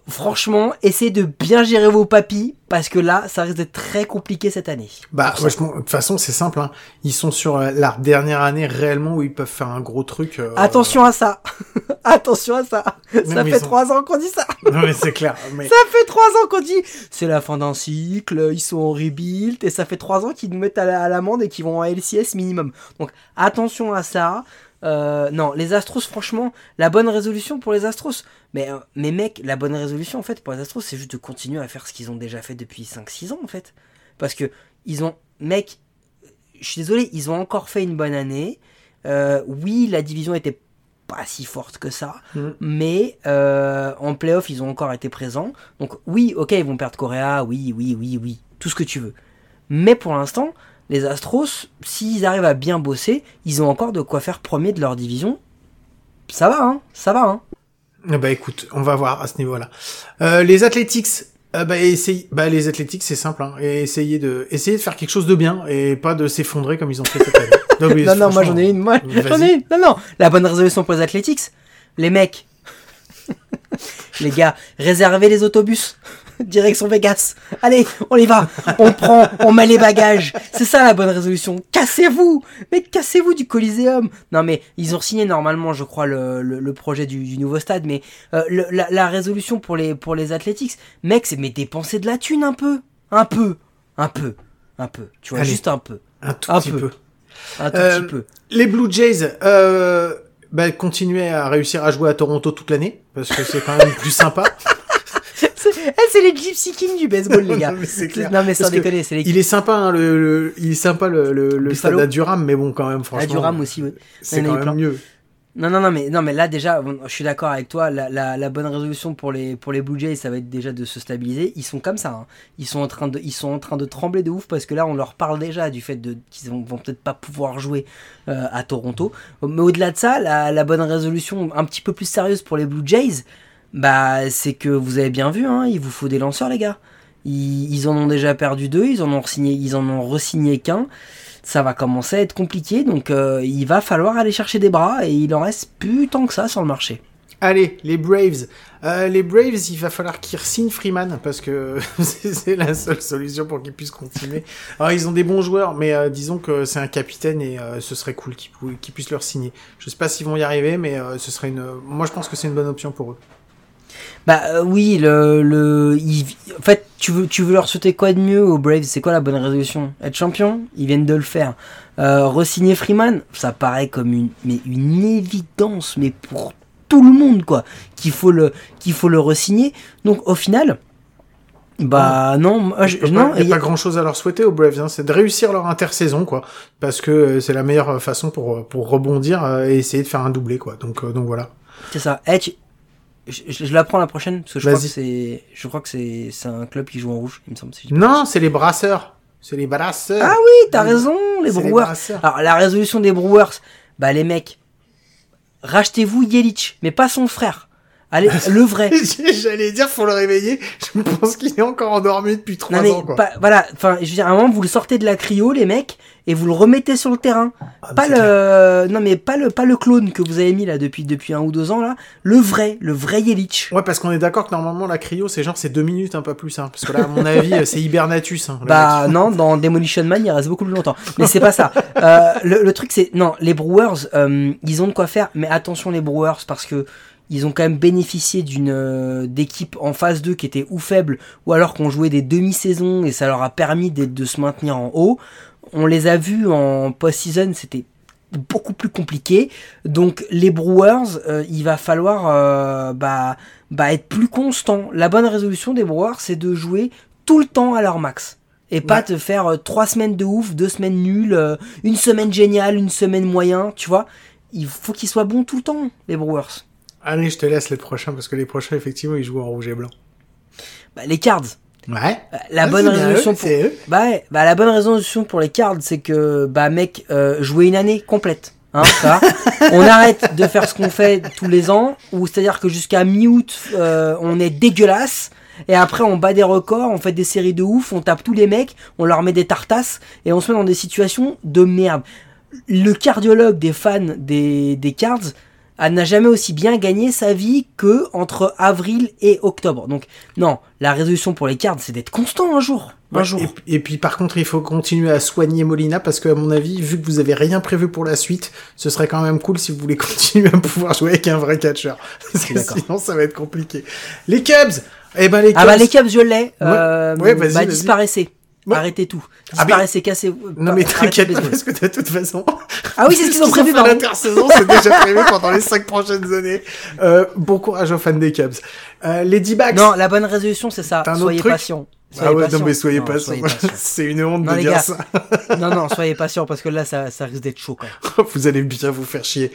Franchement, essayez de bien gérer vos papis parce que là, ça risque d'être très compliqué cette année. Bah franchement, de toute façon c'est simple. Hein. Ils sont sur euh, la dernière année réellement où ils peuvent faire un gros truc. euh, Attention à ça. Attention à ça. ça fait trois ans qu'on dit ça. Non mais c'est clair. Mais Ça fait trois ans qu'on dit c'est la fin d'un cycle, ils sont en rebuild et ça fait trois ans qu'ils nous mettent à la- à l'amende et qu'ils vont en LCS minimum. Donc attention à ça. Euh, non, les Astros, franchement, la bonne résolution pour les Astros. Mais, euh, mais mec, la bonne résolution en fait pour les Astros, c'est juste de continuer à faire ce qu'ils ont déjà fait depuis 5-6 ans en fait. Parce que ils ont, mec, je suis désolé, ils ont encore fait une bonne année. Euh, oui, la division était pas si forte que ça, Mhm. mais euh, en playoff, ils ont encore été présents. Donc oui, ok, ils vont perdre Correa, oui, oui, oui, oui, tout ce que tu veux. Mais pour l'instant, les Astros, s'ils arrivent à bien bosser, ils ont encore de quoi faire premier de leur division. Ça va, hein, ça va, hein. Ah bah écoute, on va voir à ce niveau-là. Euh, les Athletics, euh, bah, essayez, bah les Athletics c'est simple, hein, et essayez de, essayez de faire quelque chose de bien et pas de s'effondrer comme ils ont fait cette année. Non, Non, non, moi j'en ai une, moi j'en ai une. Non, non, la bonne résolution pour les Athletics, les mecs, les gars, réservez les autobus. Direction Vegas. Allez, on y va. On prend, on met les bagages. C'est ça la bonne résolution. Cassez-vous. Mais cassez-vous du Coliseum. Non mais ils ont signé normalement, je crois, le, le, le projet du, du nouveau stade. Mais euh, le- la, la résolution pour les pour les Athletics, mec, c'est mais dépenser de la thune un peu, un peu, un peu, un peu. Tu vois, Allez. juste un peu, un tout Un petit peu. peu. un tout Euh, petit peu. Les Blue Jays, euh, bah, continuez à réussir à jouer à Toronto toute l'année parce que c'est quand même plus sympa. C'est eh, c'est les Gypsy Kings du baseball, les gars. Non, mais c'est clair. Non, mais sans déconner, c'est les Il est sympa, hein, le, le- il est sympa le, le, le stade à Durham, mais bon quand même franchement. à Durham aussi, oui. C'est quand même plein. mieux. Non, non, non, mais, non, mais là, déjà, bon, je suis d'accord avec toi. La, la, la bonne résolution pour les, pour les Blue Jays, ça va être déjà de se stabiliser. Ils sont comme ça. hein. Ils, sont en train de, ils sont en train de trembler de ouf parce que là, on leur parle déjà du fait qu'ils vont, vont peut-être pas pouvoir jouer euh, à Toronto. Mais au-delà de ça, la, la bonne résolution un petit peu plus sérieuse pour les Blue Jays, bah, c'est que vous avez bien vu, hein, il vous faut des lanceurs, les gars. Ils, en ont déjà perdu deux, ils en ont signé, ils en ont re-signé qu'un. Ça va commencer à être compliqué, donc euh, il va falloir aller chercher des bras et il en reste plus tant que ça sur le marché. Allez, les Braves. Euh, les Braves, il va falloir qu'ils signent Freeman parce que c'est la seule solution pour qu'ils puissent continuer. Alors, ils ont des bons joueurs, mais euh, disons que c'est un capitaine et ce serait cool qu'ils puissent leur signer. Je sais pas s'ils vont y arriver, mais ce serait une. Moi, je pense que c'est une bonne option pour eux. Bah euh, oui, le, le il- en fait, tu veux, tu veux leur souhaiter quoi de mieux aux Braves? C'est quoi la bonne résolution? Être champion? Ils viennent de le faire. Euh, Resigner Freeman, ça paraît comme une, mais une évidence, mais pour tout le monde quoi, qu'il faut le, qu'il faut le resigner. Donc au final, bah non, moi, je- Il n'y non, a, il y a- pas grand chose à leur souhaiter aux Braves, hein. c'est de réussir leur intersaison, quoi, parce que euh, c'est la meilleure façon pour, pour rebondir euh, et essayer de faire un doublé, quoi. Donc, euh, donc voilà. c'est ça. Tu- je, je- je la prends la prochaine parce que je crois que c'est, je crois que c'est, c'est un club qui joue en rouge, il me semble. si Non, c'est les brasseurs. C'est les brasseurs. Ah oui, t'as raison, les Brewers. Alors, la résolution des Brewers, bah les mecs, rachetez-vous Yelich, mais pas son frère. Allez, le vrai. J'allais dire, faut le réveiller. Je pense qu'il est encore endormi depuis trois ans, quoi. pas- voilà, enfin je veux dire à un moment vous le sortez de la cryo les mecs et vous le remettez sur le terrain. Ah, pas le non mais pas le pas le clone que vous avez mis là depuis depuis un ou deux ans là, le vrai, le vrai Yelich. Ouais, parce qu'on est d'accord que normalement, la cryo, c'est genre, c'est deux minutes, un peu plus, hein. Parce que là, à mon avis, c'est Hibernatus, hein. Bah mec. non, dans Demolition Man, il reste beaucoup plus longtemps. Mais c'est pas ça. Euh, le, le truc c'est non, les Brewers, euh, ils ont de quoi faire, mais attention les Brewers parce que ils ont quand même bénéficié d'une euh, d'équipe en phase 2 qui était ou faible ou alors qu'on jouait des demi-saisons et ça leur a permis de se maintenir en haut. On les a vus en post-season, c'était beaucoup plus compliqué. Donc les Brewers, euh, il va falloir euh, bah, bah, être plus constant. La bonne résolution des Brewers, c'est de jouer tout le temps à leur max. Et pas te faire euh, trois semaines de ouf, deux semaines nulles, euh, une semaine géniale, une semaine moyen, tu vois. Il faut qu'ils soient bons tout le temps, les Brewers. Allez, je te laisse les prochains, parce que les prochains, effectivement, ils jouent en rouge et blanc. Bah, les Cards, Ouais. euh, la Ah, bonne résolution eux, pour... eux. Bah, ouais, bah la bonne résolution pour les cards, c'est que bah mec, euh, jouer une année complète. Hein, ça. on arrête de faire ce qu'on fait tous les ans, ou c'est-à-dire que jusqu'à mi-août, euh, on est dégueulasse, et après on bat des records, on fait des séries de ouf, on tape tous les mecs, on leur met des tartasses, et on se met dans des situations de merde. Le cardiologue des fans des, des cards ah, n'a jamais aussi bien gagné sa vie que entre avril et octobre. Donc non, la résolution pour les cards, c'est d'être constant un jour. Un Ouais, jour. Et, et puis par contre, il faut continuer à soigner Molina parce que à mon avis, vu que vous avez rien prévu pour la suite, ce serait quand même cool si vous voulez continuer à pouvoir jouer avec un vrai catcheur. Parce que d'accord. sinon, ça va être compliqué. Les Cubs, eh ben les Cubs. Ah bah les Cubs, je l'ai. Euh, Ouais, bah disparaissez. Ouais. Arrêtez tout. Ah, Disparaissez, cassez. Non mais t'inquiète pas parce que de toute façon. Ah oui, c'est ce qu'ils ont prévu, pardon. l'intersaison, c'est déjà prévu pendant les cinq prochaines années. Euh, bon courage aux fans des Cubs. Euh, les D-backs. Non, la bonne résolution, c'est ça. Un autre Soyez ah ouais, non mais soyez Non, pas. C'est une honte Non, de les dire gars. ça. non, non, soyez patient parce que là, ça, ça risque d'être chaud quand même. vous allez bien vous faire chier.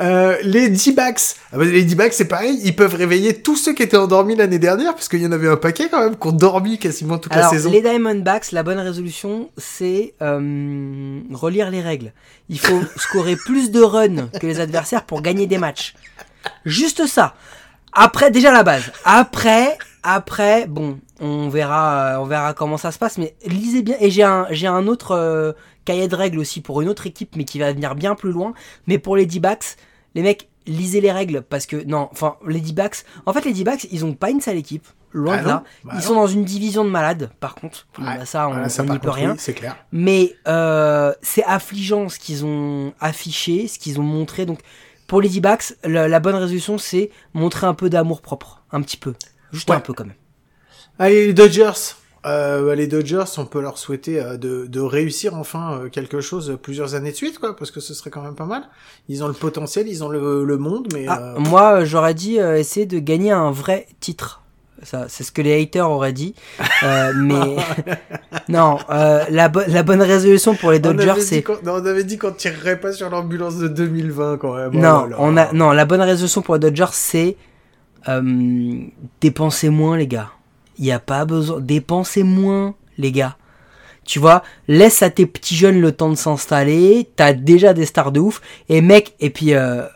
Euh, les D-backs. Ah bah, les D-backs, c'est pareil. Ils peuvent réveiller tous ceux qui étaient endormis l'année dernière parce qu'il y en avait un paquet quand même qui ont dormi quasiment toute Alors, la saison. les Diamondbacks, la bonne résolution, c'est euh, relire les règles. Il faut scorer plus de runs que les adversaires pour gagner des matchs. Juste ça. Après, déjà la base. Après, après, bon, on verra, euh, on verra comment ça se passe. Mais lisez bien. Et j'ai un, j'ai un autre euh, cahier de règles aussi pour une autre équipe, mais qui va venir bien plus loin. Mais pour les D-backs, les mecs, lisez les règles parce que non, enfin les D-backs. En fait, les D-backs, ils ont pas une sale équipe. Loin Ah de non, là. bah ils non. sont dans une division de malades, par contre. Ouais. bah, ça, on Voilà, par n'y peut rien. oui, c'est clair. Mais euh, c'est affligeant ce qu'ils ont affiché, ce qu'ils ont montré. Donc pour les D-backs, la, la bonne résolution, c'est montrer un peu d'amour propre, un petit peu, juste Ouais. un peu quand même. Allez, les Dodgers. Euh, les Dodgers, on peut leur souhaiter euh, de, de réussir enfin euh, quelque chose plusieurs années de suite, quoi, parce que ce serait quand même pas mal. Ils ont le potentiel, ils ont le, le monde, mais Ah, euh, moi, j'aurais dit euh, essayer de gagner un vrai titre. Ça, c'est ce que les haters auraient dit. Mais non, la, bo- la bonne résolution pour les Dodgers, c'est on avait dit qu'on tirerait pas sur l'ambulance de 2020 quand même. Oh non, là là. on a non. La bonne résolution pour les Dodgers, c'est euh, dépenser moins, les gars. Il y a pas besoin dépenser moins, les gars. Tu vois, laisse à tes petits jeunes le temps de s'installer. T'as déjà des stars de ouf. Et mec, et puis euh,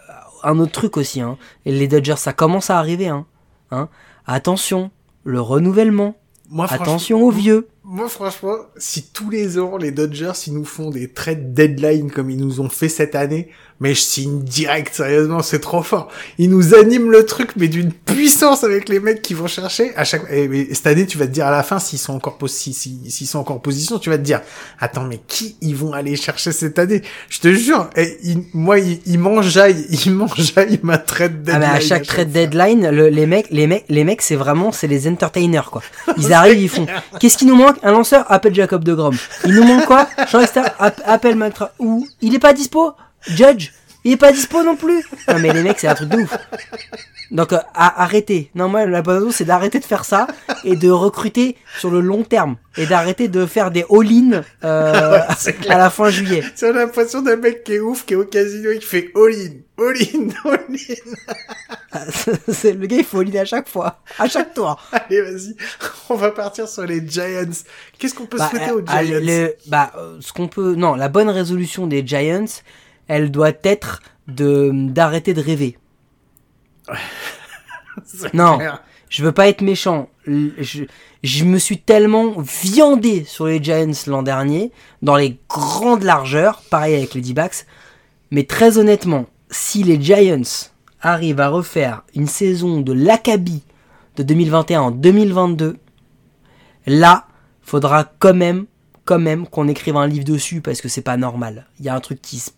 un autre truc aussi. Hein, les Dodgers, ça commence à arriver. Hein, hein? Attention, le renouvellement. Moi, Attention aux vieux. Moi, franchement, si tous les ans, les Dodgers, ils nous font des trades deadline comme ils nous ont fait cette année, mais je signe direct, sérieusement, c'est trop fort. Ils nous animent le truc, mais d'une puissance avec les mecs qui vont chercher. À chaque, et, mais cette année, tu vas te dire à la fin, s'ils sont encore, s'ils sont encore en position, tu vas te dire, attends, mais qui ils vont aller chercher cette année? Je te jure, et ils- moi, ils, ils m'enjaillent, ils m'enjaillent ma trade Ah deadline. mais à chaque trade deadline, le- les mecs, les mecs, les mecs, c'est vraiment, c'est les entertainers quoi. Ils arrivent, ils font. Qu'est-ce qui nous manque? Un lanceur? Appelle Jacob de Grom. Il nous manque quoi? App- appelle Mactra. Ou il est pas dispo? Judge. Il est pas dispo non plus. Non mais les mecs, c'est un truc de ouf. Donc euh, à- arrêtez. Non moi la bonne chose c'est d'arrêter de faire ça et de recruter sur le long terme et d'arrêter de faire des all-in euh, à la fin juillet. C'est l'impression d'un mec qui est ouf, qui est au casino et qui fait all-in, all-in, all-in. c'est le gars il faut all-in à chaque fois, à chaque tour. Allez, vas-y. On va partir sur les Giants. Qu'est-ce qu'on peut Bah, souhaiter euh, aux ah, Giants? le- bah, euh, ce qu'on peut, non, la bonne résolution des Giants, elle doit être de d'arrêter de rêver. Non, je veux pas être méchant. Je, je me suis tellement viandé sur les Giants l'an dernier, dans les grandes largeurs, pareil avec les D-backs. Mais très honnêtement, si les Giants arrivent à refaire une saison de l'acabit de 2021 en 2022, là, faudra quand même, quand même qu'on écrive un livre dessus parce que c'est pas normal. Il y a un truc qui se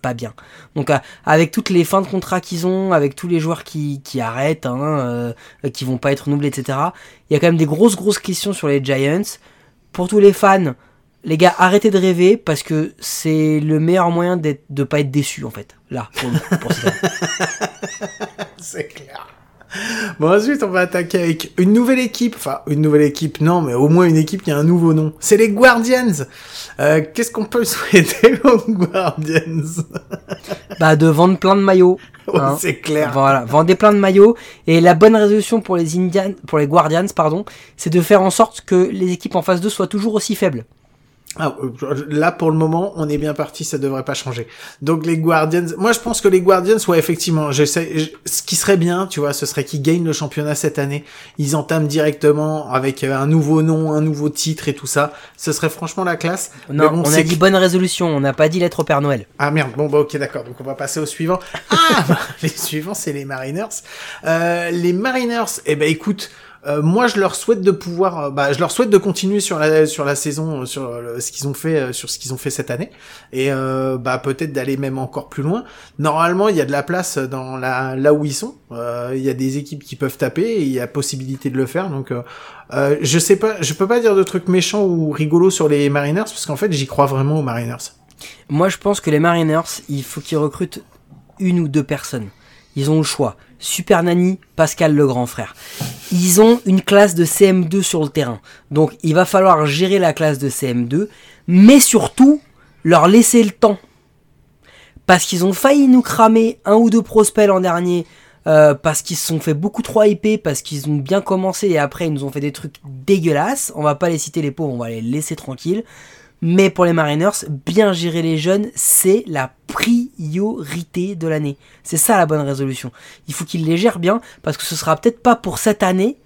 pas bien. Donc avec toutes les fins de contrat qu'ils ont, avec tous les joueurs qui, arrêtent, hein, euh, qui vont pas être renouvelés, etc. Il y a quand même des grosses grosses questions sur les Giants. Pour tous les fans, les gars, arrêtez de rêver parce que c'est le meilleur moyen de pas être déçu en fait. Là, pour, pour c'est clair. Bon, ensuite, on va attaquer avec une nouvelle équipe. Enfin, une nouvelle équipe, non, mais au moins une équipe qui a un nouveau nom. C'est les Guardians. Euh, qu'est-ce qu'on peut souhaiter aux Guardians? Bah, de vendre plein de maillots. Hein. c'est clair. Voilà, vendez plein de maillots. Et la bonne résolution pour les Indians, pour les Guardians, pardon, c'est de faire en sorte que les équipes en face d'eux soient toujours aussi faibles. Ah, euh, là, pour le moment, on est bien parti, ça devrait pas changer. Donc les Guardians, moi je pense que les Guardians, ouais, effectivement, j'essaie, ce qui serait bien, tu vois, ce serait qu'ils gagnent le championnat cette année. Ils entament directement avec euh, un nouveau nom, un nouveau titre et tout ça. Ce serait franchement la classe. Non, on a dit bonne résolution, on n'a pas dit lettre au Père Noël. Ah merde, bon bah ok d'accord, donc on va passer au suivant. Ah, bah, les suivants c'est les Mariners. Euh, les Mariners, eh ben écoute. Euh, moi, je leur souhaite de pouvoir, euh, bah, je leur souhaite de continuer sur la sur la saison, euh, sur ce qu'ils ont fait, sur ce qu'ils ont fait cette année, et bah peut-être d'aller même encore plus loin. Normalement, il y a de la place dans la là où ils sont. Il y a des équipes qui peuvent taper, et il y a possibilité de le faire. Donc, je sais pas, je peux pas dire de trucs méchants ou rigolos sur les Mariners parce qu'en fait, j'y crois vraiment aux Mariners. Moi, je pense que les Mariners, il faut qu'ils recrutent une ou deux personnes. Ils ont le choix. Super Nani, Pascal le grand frère. Ils ont une classe de CM2 sur le terrain. Donc il va falloir gérer la classe de CM2, mais surtout leur laisser le temps. Parce qu'ils ont failli nous cramer un ou deux prospects l'an dernier, euh, parce qu'ils se sont fait beaucoup trop hyper, parce qu'ils ont bien commencé et après ils nous ont fait des trucs dégueulasses. On va pas les citer les pauvres, on va les laisser tranquilles. Mais pour les Mariners, bien gérer les jeunes, c'est la priorité de l'année. C'est ça la bonne résolution. Il faut qu'ils les gèrent bien, parce que ce sera peut-être pas pour cette année,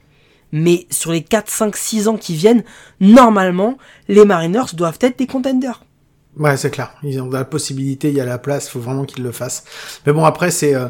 mais sur les 4, 5, 6 ans qui viennent, normalement, les Mariners doivent être des contenders. Ouais, c'est clair. Ils ont la possibilité, il y a la place, faut vraiment qu'ils le fassent. Mais bon, après, c'est, euh,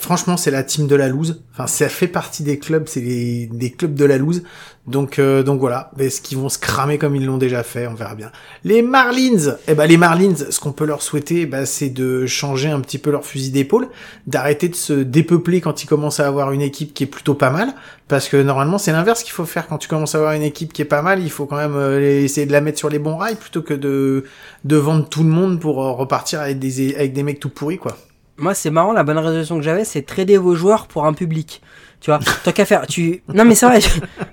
franchement, c'est la team de la loose. Enfin, ça fait partie des clubs, c'est des clubs de la loose. Donc, euh, donc voilà. Est-ce qu'ils vont se cramer comme ils l'ont déjà fait On verra bien. Les Marlins, eh ben les Marlins, ce qu'on peut leur souhaiter, bah, c'est de changer un petit peu leur fusil d'épaule, d'arrêter de se dépeupler quand ils commencent à avoir une équipe qui est plutôt pas mal, parce que normalement c'est l'inverse qu'il faut faire quand tu commences à avoir une équipe qui est pas mal, il faut quand même euh, essayer de la mettre sur les bons rails plutôt que de de vendre tout le monde pour euh, repartir avec des avec des mecs tout pourris quoi. Moi, c'est marrant, la bonne résolution que j'avais, c'est trader vos joueurs pour un public. Tu vois, tant qu'à faire, tu. Non, mais c'est vrai.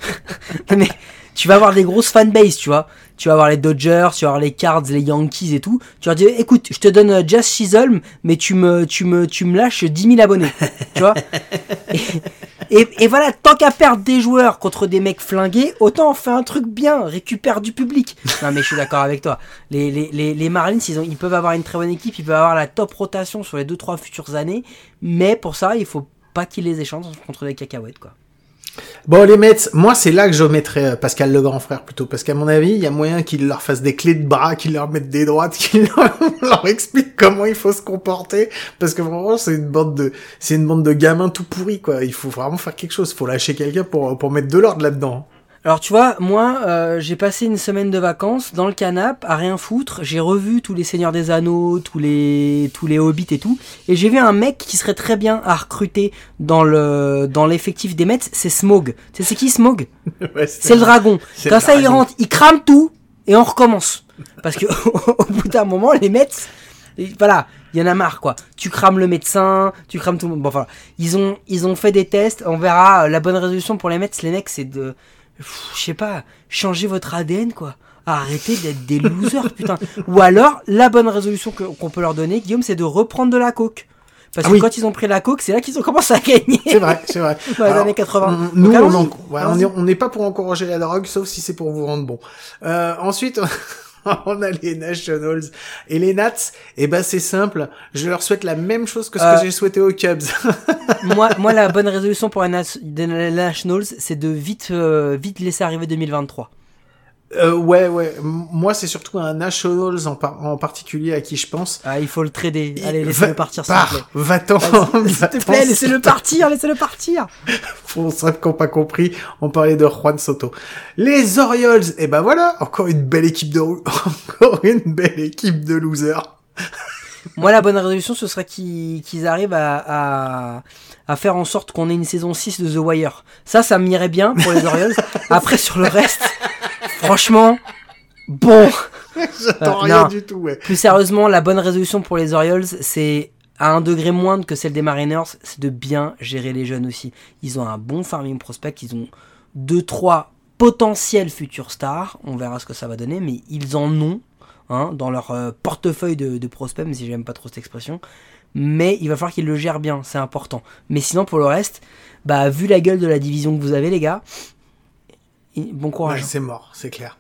mais tu vas avoir des grosses fanbases, tu vois. Tu vas avoir les Dodgers, tu vas avoir les Cards, les Yankees et tout. Tu vas dire, écoute, je te donne Just Chisholm, mais tu me, tu me, tu me lâches 10 000 abonnés. tu vois. Et, et, voilà, tant qu'à perdre des joueurs contre des mecs flingués, autant on fait un truc bien, récupère du public. Non, mais je suis d'accord avec toi. Les, les, les, les Marlins, ils, ont, ils peuvent avoir une très bonne équipe, ils peuvent avoir la top rotation sur les 2-3 futures années, mais pour ça, il faut pas qu'il les échange contre des cacahuètes, quoi. Bon, les Mets, moi, c'est là que je mettrais euh, Pascal le grand frère plutôt. Parce qu'à mon avis, il y a moyen qu'il leur fasse des clés de bras, qu'il leur mette des droites, qu'il leur, explique comment il faut se comporter. Parce que vraiment, c'est une bande de, c'est une bande de gamins tout pourris, quoi. Il faut vraiment faire quelque chose. Faut lâcher quelqu'un pour, pour mettre de l'ordre là-dedans. Alors tu vois, moi euh, j'ai passé une semaine de vacances dans le canap à rien foutre. J'ai revu tous les Seigneurs des Anneaux, tous les tous les Hobbits et tout, et j'ai vu un mec qui serait très bien à recruter dans le dans l'effectif des Mets. C'est Smog. Tu sais c'est qui Smog C'est le dragon. Quand ça il rentre, il crame tout et on recommence. Parce que au bout d'un moment les Mets, voilà, il y en a marre quoi. Tu crames le médecin, tu crames tout le monde. Bon enfin, ils ont ils ont fait des tests. On verra. La bonne résolution pour les Mets, les mecs, c'est de je sais pas, changer votre ADN quoi. Arrêtez d'être des losers putain. Ou alors la bonne résolution qu'on peut leur donner, Guillaume, c'est de reprendre de la coke. Parce ah que quand ils ont pris la coke, c'est là qu'ils ont commencé à gagner. C'est vrai, c'est vrai. Dans les années 80. Nous, on n'est pas pour encourager la drogue, sauf si c'est pour vous rendre bon. Euh, ensuite, on a les Nationals et les Nats. Et ben c'est simple, je leur souhaite la même chose que ce Euh. que j'ai souhaité aux Cubs. moi, moi, la bonne résolution pour les Nationals, c'est de vite, euh, vite laisser arriver 2023. Euh, ouais, ouais. Moi, c'est surtout un Nationals en, par- en particulier à qui je pense. Ah, il faut le trader. Allez, laissez-le partir, s'il te plaît. Va-t'en. S'il te plaît, laissez-le partir, laissez-le partir. Pour ceux qui n'ont pas compris, on parlait de Juan Soto. Les Orioles, et ben voilà, encore une belle équipe de, encore une belle équipe de losers. Moi, la bonne résolution, ce serait qu'ils qu'ils arrivent à, à, à faire en sorte qu'on ait une saison 6 de The Wire. Ça, ça m'irait bien pour les Orioles. Après, sur le reste, franchement, bon. J'attends Euh, rien non. du tout, ouais. Plus sérieusement, la bonne résolution pour les Orioles, c'est à un degré moindre que celle des Mariners, c'est de bien gérer les jeunes aussi. Ils ont un bon farming prospect, ils ont deux, trois potentiels futurs stars. On verra ce que ça va donner, mais ils en ont hein, dans leur euh, portefeuille de, de prospects, même si j'aime pas trop cette expression. Mais il va falloir qu'ils le gèrent bien, c'est important. Mais sinon, pour le reste, bah, vu la gueule de la division que vous avez, les gars, bon courage. Ouais, c'est mort, c'est clair.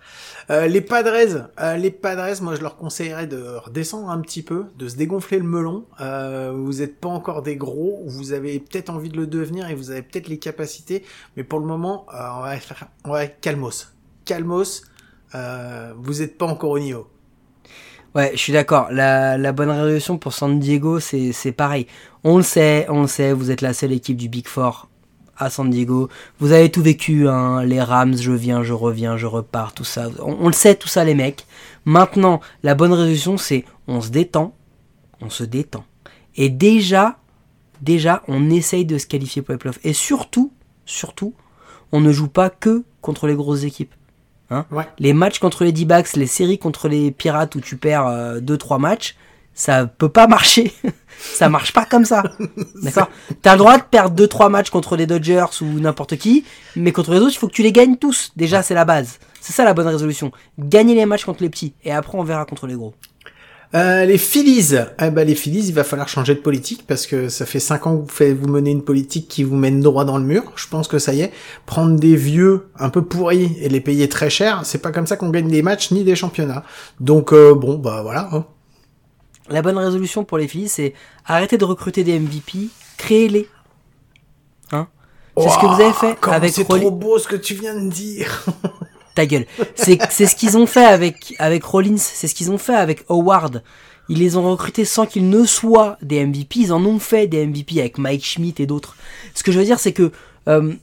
Euh, les Padres, euh, les Padres, moi je leur conseillerais de redescendre un petit peu, de se dégonfler le melon. Euh, vous n'êtes pas encore des gros, vous avez peut-être envie de le devenir et vous avez peut-être les capacités, mais pour le moment, euh, on va faire, on va être calmos, calmos. Euh, vous n'êtes pas encore au niveau. Ouais, je suis d'accord. La, la bonne résolution pour San Diego, c'est c'est pareil. On le sait, on le sait, vous êtes la seule équipe du Big Four à San Diego. Vous avez tout vécu, hein, les Rams, je viens, je reviens, je repars, tout ça. On, on le sait, tout ça, les mecs. Maintenant, la bonne résolution, c'est on se détend, on se détend. Et déjà, déjà, on essaye de se qualifier pour les playoffs. Et surtout, surtout, on ne joue pas que contre les grosses équipes. Hein Ouais. les matchs contre les D-backs, les séries contre les Pirates où tu perds 2-3 matchs, ça peut pas marcher. ça marche pas comme ça. D'accord T'as le droit de perdre 2-3 matchs contre les Dodgers ou n'importe qui, mais contre les autres, il faut que tu les gagnes tous. Déjà, c'est la base. C'est ça la bonne résolution. Gagner les matchs contre les petits, et après on verra contre les gros. Euh, les Phillies, eh ben les Phillies, il va falloir changer de politique parce que ça fait cinq ans que vous, faites, vous menez une politique qui vous mène droit dans le mur. Je pense que ça y est, prendre des vieux un peu pourris et les payer très cher, c'est pas comme ça qu'on gagne des matchs ni des championnats. Donc euh, bon, bah voilà. hein. La bonne résolution pour les Phillies, c'est arrêter de recruter des MVP, créez-les. Hein? C'est ce que vous avez fait avec c'est trop beau ce que tu viens de dire. ta gueule. C'est c'est ce qu'ils ont fait avec avec Rollins, c'est ce qu'ils ont fait avec Howard. Ils les ont recrutés sans qu'ils ne soient des MVP. Ils en ont fait des MVP avec Mike Schmidt et d'autres. Ce que je veux dire, c'est que euh,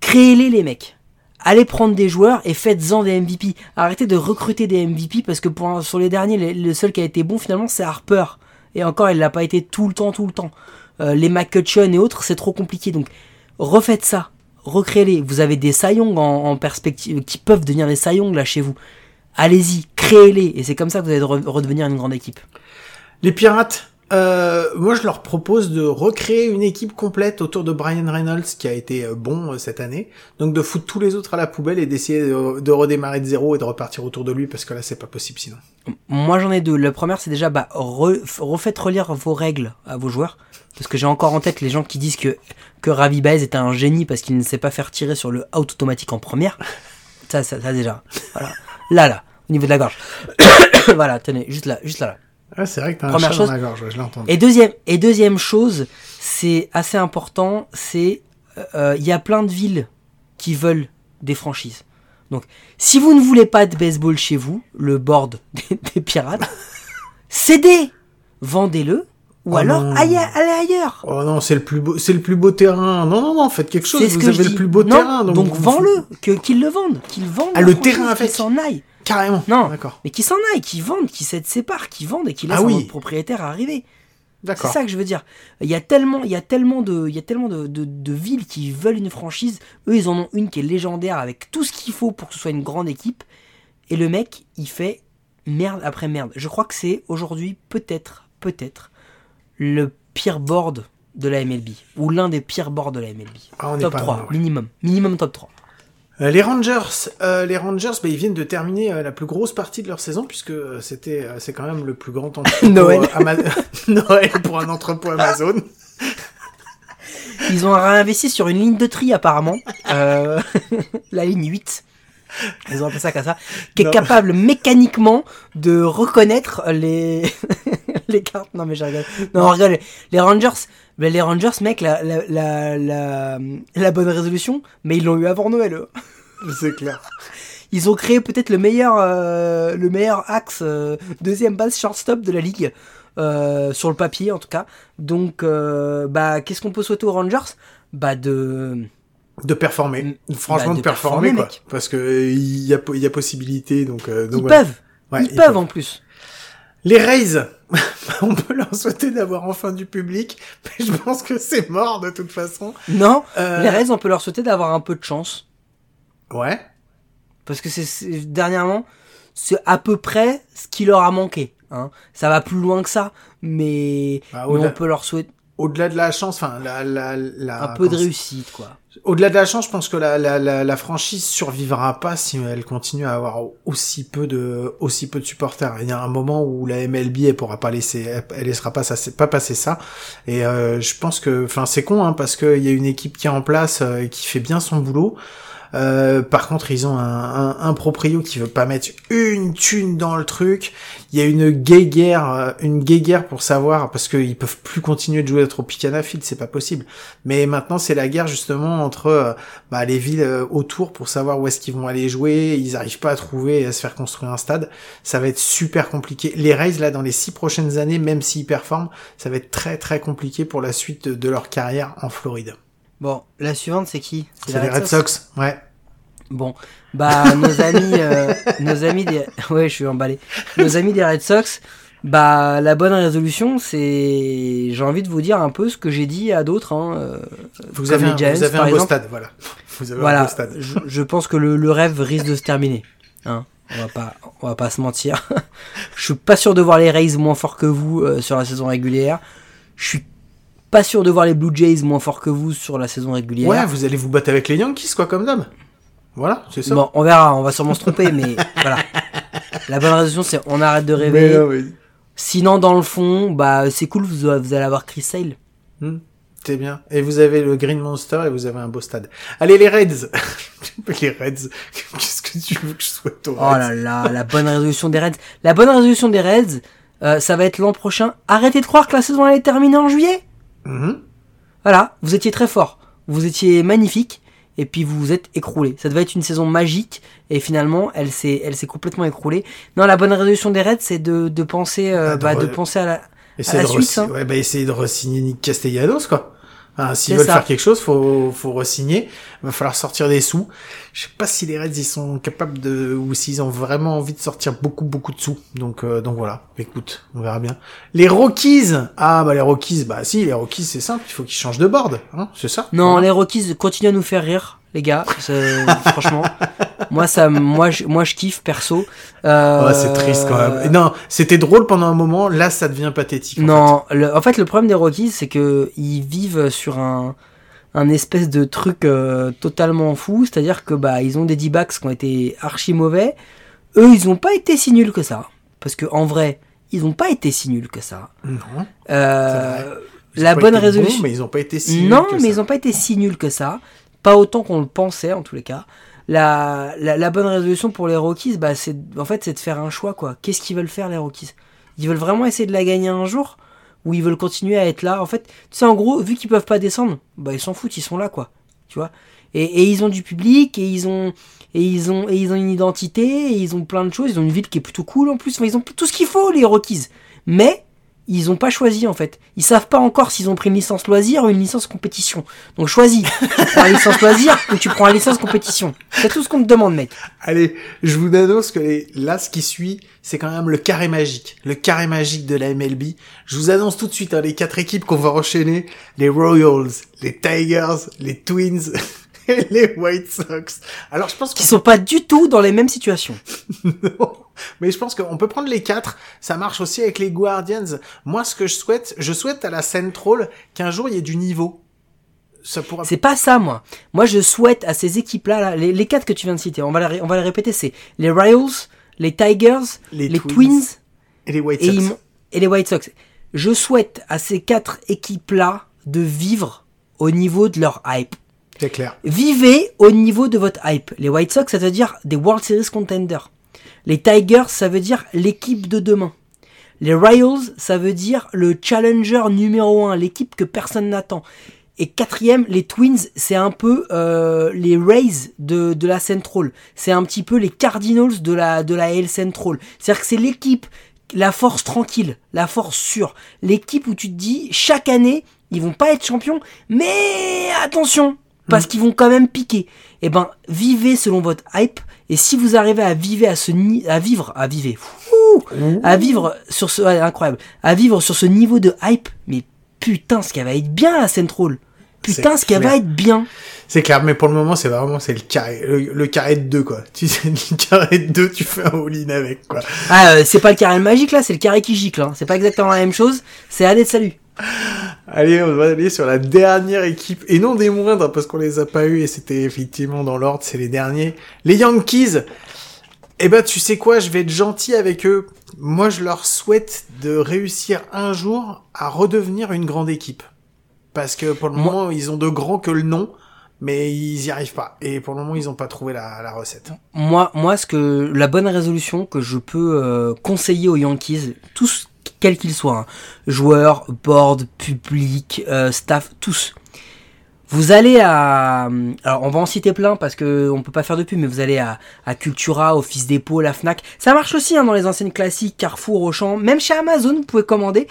créez-les les mecs. Allez prendre des joueurs et faites-en des MVP. Arrêtez de recruter des MVP parce que pour, sur les derniers, le, seul qui a été bon finalement, c'est Harper. Et encore, il l'a pas été tout le temps, tout le temps. Euh, les McCutcheon et autres, c'est trop compliqué. Donc, refaites ça. Recréez-les. Vous avez des Sayong en, en perspective, qui peuvent devenir des Sayong là chez vous. Allez-y, créez-les. Et c'est comme ça que vous allez re- redevenir une grande équipe. Les Pirates, euh, moi je leur propose de recréer une équipe complète autour de Brian Reynolds qui a été euh, bon euh, cette année. Donc de foutre tous les autres à la poubelle et d'essayer de, redémarrer de zéro et de repartir autour de lui parce que là c'est pas possible sinon. Moi j'en ai deux. La première c'est déjà bah, re- refaites relire vos règles à vos joueurs. Parce que j'ai encore en tête les gens qui disent que, que Ravi Baez est un génie parce qu'il ne sait pas faire tirer sur le out automatique en première. Ça, ça, ça déjà. Voilà. Là, là, au niveau de la gorge. voilà, tenez, juste là, juste là. là. Ah, c'est vrai que t'as un Première chat chose- dans la gorge, je l'ai entendu. Et deuxième, et deuxième chose, c'est assez important, c'est euh, il y a plein de villes qui veulent des franchises. Donc, si vous ne voulez pas de baseball chez vous, le board des, des pirates, cédez, vendez-le, ou Oh alors non. aille- allez ailleurs. Oh non, c'est le plus beau, c'est le plus beau terrain. Non, non, non, faites quelque chose. Vous que avez le dis. plus beau Non, terrain. Donc, donc vous- vends-le, que qu'ils le vendent, qu'ils vendent. Ah, le terrain avec. s'en aillent. Carrément. Non, D'accord. mais qu'ils s'en aillent, qu'ils vendent, qu'ils se séparent, qu'ils vendent et qu'ils laissent Ah oui. un autre propriétaire arriver. C'est ça que je veux dire. Il y a tellement, il y a tellement de, il y a tellement de, de, de villes qui veulent une franchise. Eux, ils en ont une qui est légendaire avec tout ce qu'il faut pour que ce soit une grande équipe. Et le mec, il fait merde après merde. Je crois que c'est aujourd'hui peut-être, peut-être le pire board de la MLB ou l'un des pires boards de la MLB. Ah, on est top pas 3 loin, ouais. minimum, minimum top 3. Euh, les Rangers, euh, les Rangers, bah, ils viennent de terminer euh, la plus grosse partie de leur saison puisque euh, c'était, euh, c'est quand même le plus grand entrepôt Noël. Ama- Noël pour un entrepôt Amazon. Ils ont réinvesti sur une ligne de tri apparemment, Euh, la ligne 8. Ils ont appelé ça comme ça. Qui est capable mécaniquement de reconnaître les, les cartes. Non, mais je rigole. Non, regarde, les Rangers, mais les Rangers, mec, la, la, la, la, la bonne résolution, mais ils l'ont eu avant Noël, eux. C'est clair. Ils ont créé peut-être le meilleur, euh, le meilleur axe, euh, deuxième base shortstop de la ligue. Euh, sur le papier en tout cas. Donc, bah, qu'est-ce qu'on peut souhaiter aux Rangers? Bah, de. De performer. Mm. Franchement, Bah, de, de performer, performer, quoi. mec. Parce que euh, il y a, y a possibilité, donc. donc Ils peuvent Ouais, Ils peuvent en plus Les Rays, on peut leur souhaiter d'avoir enfin du public, mais je pense que c'est mort de toute façon. Non Euh, Les Rays, on peut leur souhaiter d'avoir un peu de chance. Ouais. Parce que c'est dernièrement, c'est à peu près ce qui leur a manqué. Hein. Ça va plus loin que ça, mais, Bah, mais on peut leur souhaiter Au-delà de la chance, enfin, la, la, la, un peu de réussite, quoi. Au-delà de la chance, je pense que la, la, la, franchise survivra pas si elle continue à avoir aussi peu de aussi peu de supporters. Il y a un moment où la MLB elle pourra pas laisser, elle, laissera pas ça, pas passer ça. Et euh, je pense que, enfin, c'est con, hein, parce qu'il y a une équipe qui est en place euh, qui fait bien son boulot. Euh, par contre, ils ont un, un, un proprio qui veut pas mettre une thune dans le truc. Il y a une guéguerre, euh, une guéguerre pour savoir parce qu'ils peuvent plus continuer de jouer à Tropicana Field, c'est pas possible. Mais maintenant, c'est la guerre justement entre euh, bah, les villes autour pour savoir où est-ce qu'ils vont aller jouer. Ils arrivent pas à trouver et à se faire construire un stade. Ça va être super compliqué. Les Rays là, dans les six prochaines années, même s'ils performent, ça va être très très compliqué pour la suite de leur carrière en Floride. Bon, la suivante, c'est qui? C'est les Red Sox, ouais. Bon, bah nos amis, euh, nos amis des, ouais, je suis emballé. Nos amis des Red Sox, bah la bonne résolution, c'est, j'ai envie de vous dire un peu ce que j'ai dit à d'autres. Hein, euh, Vous comme avez un, Giants, vous avez un beau exemple. stade, voilà. Vous avez un Voilà, beau stade. je, je pense que le, le rêve risque de se terminer. Hein, on va pas, on va pas se mentir. je suis pas sûr de voir les Rays moins forts que vous euh, sur la saison régulière. Je suis pas sûr de voir les Blue Jays moins forts que vous sur la saison régulière. Ouais, vous allez vous battre avec les Yankees, quoi, comme d'hab. Voilà, c'est ça. Bon, on verra, on va sûrement se tromper, mais voilà. La bonne résolution, c'est on arrête de rêver. Mais non, mais- Sinon, dans le fond, bah c'est cool, vous, vous allez avoir Chris Sale. C'est bien. Et vous avez le Green Monster et vous avez un beau stade. Allez, les Reds Les Reds, qu'est-ce que tu veux que je souhaite aux Oh Reds là là, la bonne résolution des Reds. La bonne résolution des Reds, euh, ça va être l'an prochain. Arrêtez de croire que la saison allait terminer en juillet. Mhm. Voilà, vous étiez très fort, vous étiez magnifique, et puis vous vous êtes écroulé. Ça devait être une saison magique, et finalement, elle s'est, elle s'est complètement écroulée. Non, la bonne résolution des Reds, c'est de, de penser, euh, Ah, de bah, de penser à la. Essayez la de, suite, hein. ouais, bah, essayez de re-signer Nick Castellanos, quoi. Hein, S'ils veulent ça. faire quelque chose, faut, faut re-signer. Il va falloir sortir des sous. Je sais pas si les Reds, ils sont capables de, ou s'ils ont vraiment envie de sortir beaucoup, beaucoup de sous. Donc, euh, donc voilà. Écoute, on verra bien. Les Rockies. Ah, bah, les Rockies, bah, si, les Rockies, c'est simple. Il faut qu'ils changent de board, hein. C'est ça? Non, Voilà. les Rockies continuent à nous faire rire, les gars. Franchement, moi ça, moi je, moi je kiffe perso. Euh, Ouais, c'est triste quand même. Non, c'était drôle pendant un moment. Là, ça devient pathétique. en Non, le- en fait le problème des Rockies c'est que ils vivent sur un un espèce de truc euh, totalement fou, c'est-à-dire que bah ils ont des D-backs qui ont été archi mauvais. Eux, ils ont pas été si nuls que ça, parce que en vrai, ils ont pas été si nuls que ça. Non. Euh, la bonne résolution. bons, mais ils ont pas été si non, nuls que mais ça. ils ont pas été si nuls que ça. Pas autant qu'on le pensait en tous les cas. La, la, la bonne résolution pour les Rockies, bah, c'est en fait c'est de faire un choix quoi. Qu'est-ce qu'ils veulent faire les Rockies? Ils veulent vraiment essayer de la gagner un jour? Ou ils veulent continuer à être là En fait, tu sais en gros, vu qu'ils peuvent pas descendre, bah ils s'en foutent, ils sont là quoi. Tu vois? Et, et ils ont du public et ils ont et ils ont et ils ont une identité et ils ont plein de choses. Ils ont une ville qui est plutôt cool en plus. Enfin, ils ont tout ce qu'il faut les Rockies. Mais ils ont pas choisi en fait. Ils savent pas encore s'ils ont pris une licence loisir ou une licence compétition. Donc choisis. Tu prends une licence loisir ou tu prends une licence compétition. C'est tout ce qu'on te demande, mec. Allez, je vous annonce que là, ce qui suit, c'est quand même le carré magique. Le carré magique de la MLB. Je vous annonce tout de suite hein, les quatre équipes qu'on va enchaîner. Les Royals, les Tigers, les Twins et les White Sox. Alors, je pense Qui qu'on sont pas du tout dans les mêmes situations. Non. Mais je pense qu'on peut prendre les quatre. Ça marche aussi avec les Guardians. Moi, ce que je souhaite, je souhaite à la Central qu'un jour il y ait du niveau. Ça pourra. C'est pas ça, moi. Moi, je souhaite à ces équipes-là, là, les, les quatre que tu viens de citer, on va, les on va les répéter, c'est les Royals, les Tigers, Les les, Twins Twins, Et les White et, Sox. ils m'ont- et les White Sox. Je souhaite à ces quatre équipes-là de vivre au niveau de leur hype. C'est clair. Vivez au niveau de votre hype. Les White Sox, ça veut dire des World Series contenders. Les Tigers, ça veut dire l'équipe de demain. Les Royals, ça veut dire le challenger numéro 1, l'équipe que personne n'attend. Et quatrième, les Twins, c'est un peu euh, les Rays de, de la Central. C'est un petit peu les Cardinals de la, de la L Central. C'est-à-dire que c'est l'équipe, la force tranquille, la force sûre. L'équipe où tu te dis, chaque année, ils vont pas être champions, mais attention, parce qu'ils vont quand même piquer. Eh ben, vivez selon votre hype. Et si vous arrivez à vivre à ce ni à vivre, à vivre, fou, à vivre sur ce, incroyable, à vivre sur ce niveau de hype, mais putain, ce qui va être bien à Central. Putain, ce clair. va être bien. C'est clair, mais pour le moment, c'est vraiment c'est le carré, le, le carré de 2, quoi. Tu sais, le carré de 2, tu fais un all-in avec, quoi. Ah, euh, c'est pas le carré magique là, c'est le carré qui gicle. Hein. C'est pas exactement la même chose. C'est allez, salut. Allez, on va aller sur la dernière équipe, et non des moindres, parce qu'on les a pas eu, et c'était effectivement dans l'ordre, c'est les derniers. Les Yankees. Eh ben, tu sais quoi, je vais être gentil avec eux. Moi, je leur souhaite de réussir un jour à redevenir une grande équipe. Parce que pour le Moi- moment, ils ont de grands que le nom, mais ils y arrivent pas. Et pour le moment, ils ont pas trouvé la, la recette. Moi, moi, ce que la bonne résolution que je peux euh, conseiller aux Yankees, tous quels qu'ils soient, hein, joueurs, board, public, euh, staff, tous. Vous allez à, alors on va en citer plein parce que on peut pas faire de mais vous allez à, à Cultura, Office Depot, la Fnac. Ça marche aussi hein, dans les enseignes classiques, Carrefour, Auchan, même chez Amazon, vous pouvez commander.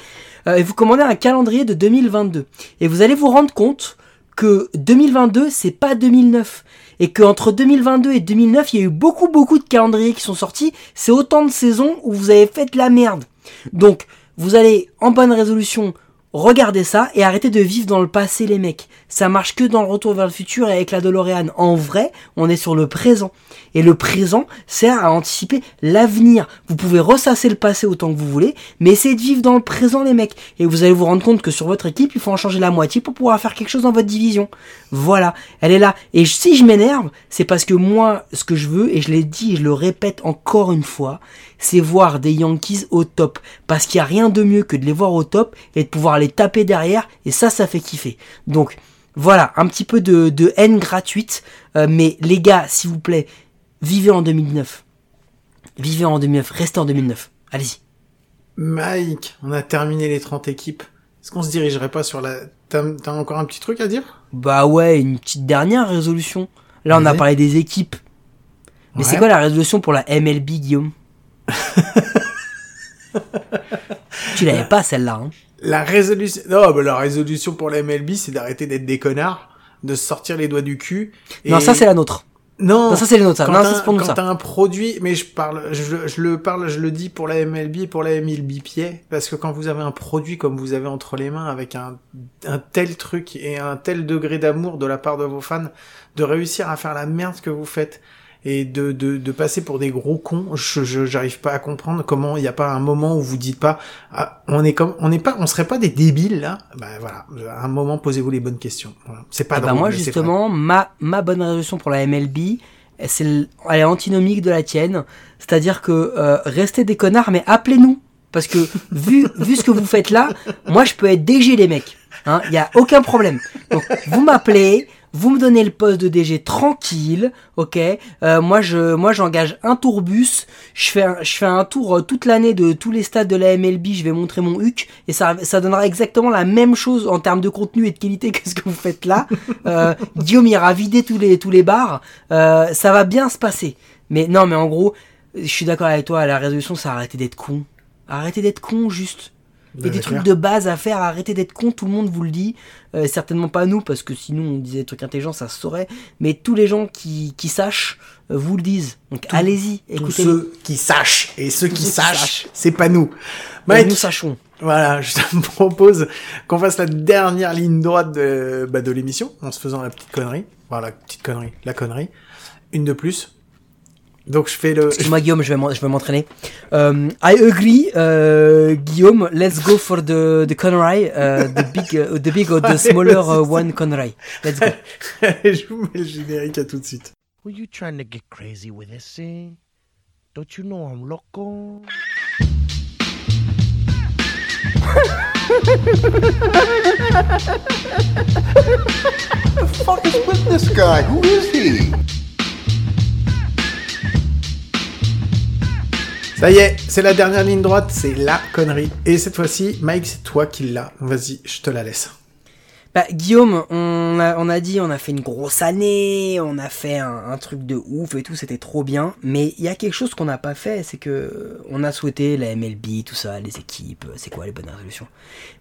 Euh, et vous commandez un calendrier de 2022. Et vous allez vous rendre compte que 2022 c'est pas 2009 et que entre 2022 et 2009 il y a eu beaucoup beaucoup de calendriers qui sont sortis c'est autant de saisons où vous avez fait de la merde donc vous allez en bonne résolution regarder ça et arrêter de vivre dans le passé les mecs ça marche que dans le retour vers le futur et avec la DeLorean. En vrai on est sur le présent. Et le présent sert à anticiper l'avenir. Vous pouvez ressasser le passé autant que vous voulez mais essayez de vivre dans le présent les mecs. Et vous allez vous rendre compte que sur votre équipe il faut en changer la moitié pour pouvoir faire quelque chose dans votre division. Voilà. Elle est là. Et si je m'énerve c'est parce que moi ce que je veux et je l'ai dit et je le répète encore une fois c'est voir des Yankees au top. Parce qu'il n'y a rien de mieux que de les voir au top et de pouvoir les taper derrière. Et ça ça fait kiffer. Donc voilà, un petit peu de, de haine gratuite. Euh, mais les gars, s'il vous plaît, vivez en 2009. Vivez en 2009, restez en 2009. Allez-y. Mike, on a terminé les 30 équipes. Est-ce qu'on se dirigerait pas sur la... T'as encore un petit truc à dire? Bah ouais, une petite dernière résolution. Là, on a parlé des équipes. Mais Ouais. c'est quoi la résolution pour la MLB, Guillaume? Tu l'avais pas celle-là. Hein. La résolution... Non, bah, la résolution pour la MLB, c'est d'arrêter d'être des connards, de sortir les doigts du cul. Non, ça c'est la nôtre. Non, Non, ça c'est les nôtres. Ça. quand Non, c'est pour nous quand ça. t'as un produit, mais je parle, je, je le parle, je le dis pour la MLB et pour la MLB pied, parce que quand vous avez un produit comme vous avez entre les mains avec un, un tel truc et un tel degré d'amour de la part de vos fans, de réussir à faire la merde que vous faites et de, de, de passer pour des gros cons, je, je j'arrive pas à comprendre comment il n'y a pas un moment où vous dites pas, ah, on est comme, on n'est pas, on serait pas des débiles là, bah voilà, à un moment posez-vous les bonnes questions. Voilà. C'est pas Eh ben drôle, moi mais c'est justement, ma, ma bonne résolution pour la MLB, c'est elle est antinomique de la tienne. C'est-à-dire que euh, restez des connards, mais appelez-nous. Parce que vu, vu ce que vous faites là, moi je peux être DG les mecs. Il n'y a aucun problème. Donc vous m'appelez, vous me donnez le poste de DG tranquille, ok Euh, Moi je moi j'engage un tourbus, je fais un, je fais un tour euh, toute l'année de tous les stades de la MLB, je vais montrer mon HUC et ça ça donnera exactement la même chose en termes de contenu et de qualité que ce que vous faites là. Euh, Guillaume ira vider tous les tous les bars, Euh, ça va bien se passer. Mais non mais en gros, je suis d'accord avec toi, la résolution c'est arrêter d'être con. Arrêtez d'être con juste. Il y a des trucs de base à faire, arrêtez d'être con, tout le monde vous le dit. Euh, certainement pas nous, parce que sinon on disait des trucs intelligents, ça se saurait. Mais tous les gens qui, qui sachent euh, vous le disent. Donc allez-y, Tous écoutez. ceux qui sachent et ceux qui sachent, sachent. c'est pas nous. Mais Mike, nous sachons. voilà, je te propose qu'on fasse la dernière ligne droite de, bah, de l'émission en se faisant la petite connerie. Voilà, la petite connerie, la connerie. Une de plus. Donc je fais le. Excuse-moi Guillaume, je vais m'en- je vais m'entraîner. Euh, I agree, euh, Guillaume. Let's go for the the Conray, uh, the big, uh, the big or the smaller uh, one Conray. Let's go. je vous mets le générique à tout de suite. Were you trying to get crazy with this, eh? Don't you know I'm loco? fuck is with this guy? Who is he? Ça y est, c'est la dernière ligne droite, c'est la connerie. Et cette fois-ci, Mike, c'est toi qui l'as. Vas-y, je te la laisse. Bah, Guillaume, on a, on a dit, on a fait une grosse année, on a fait un, un truc de ouf et tout, c'était trop bien. Mais il y a quelque chose qu'on n'a pas fait, c'est que on a souhaité la MLB, tout ça, les équipes, c'est quoi les bonnes résolutions.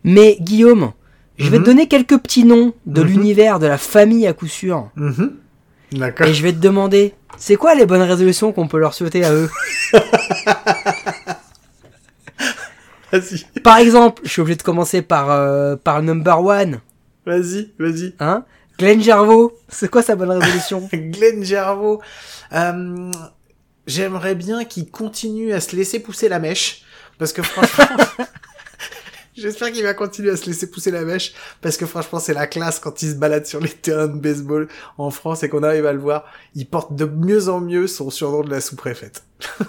Mais Guillaume, je vais Mhm. te donner quelques petits noms de Mhm. l'univers, de la famille à coup sûr. Mhm. D'accord. Et je vais te demander, c'est quoi les bonnes résolutions qu'on peut leur souhaiter à eux Vas-y, Par exemple, je suis obligé de commencer par, euh, par le number one, vas-y, vas-y. hein Glenn Gervaux, c'est quoi sa bonne résolution Glenn Gervaux. Euh, J'aimerais bien qu'il continue à se laisser pousser la mèche. Parce que franchement... J'espère qu'il va continuer à se laisser pousser la mèche. Parce que franchement, c'est la classe quand il se balade sur les terrains de baseball en France et qu'on arrive à le voir. Il porte de mieux en mieux son surnom de la sous-préfète.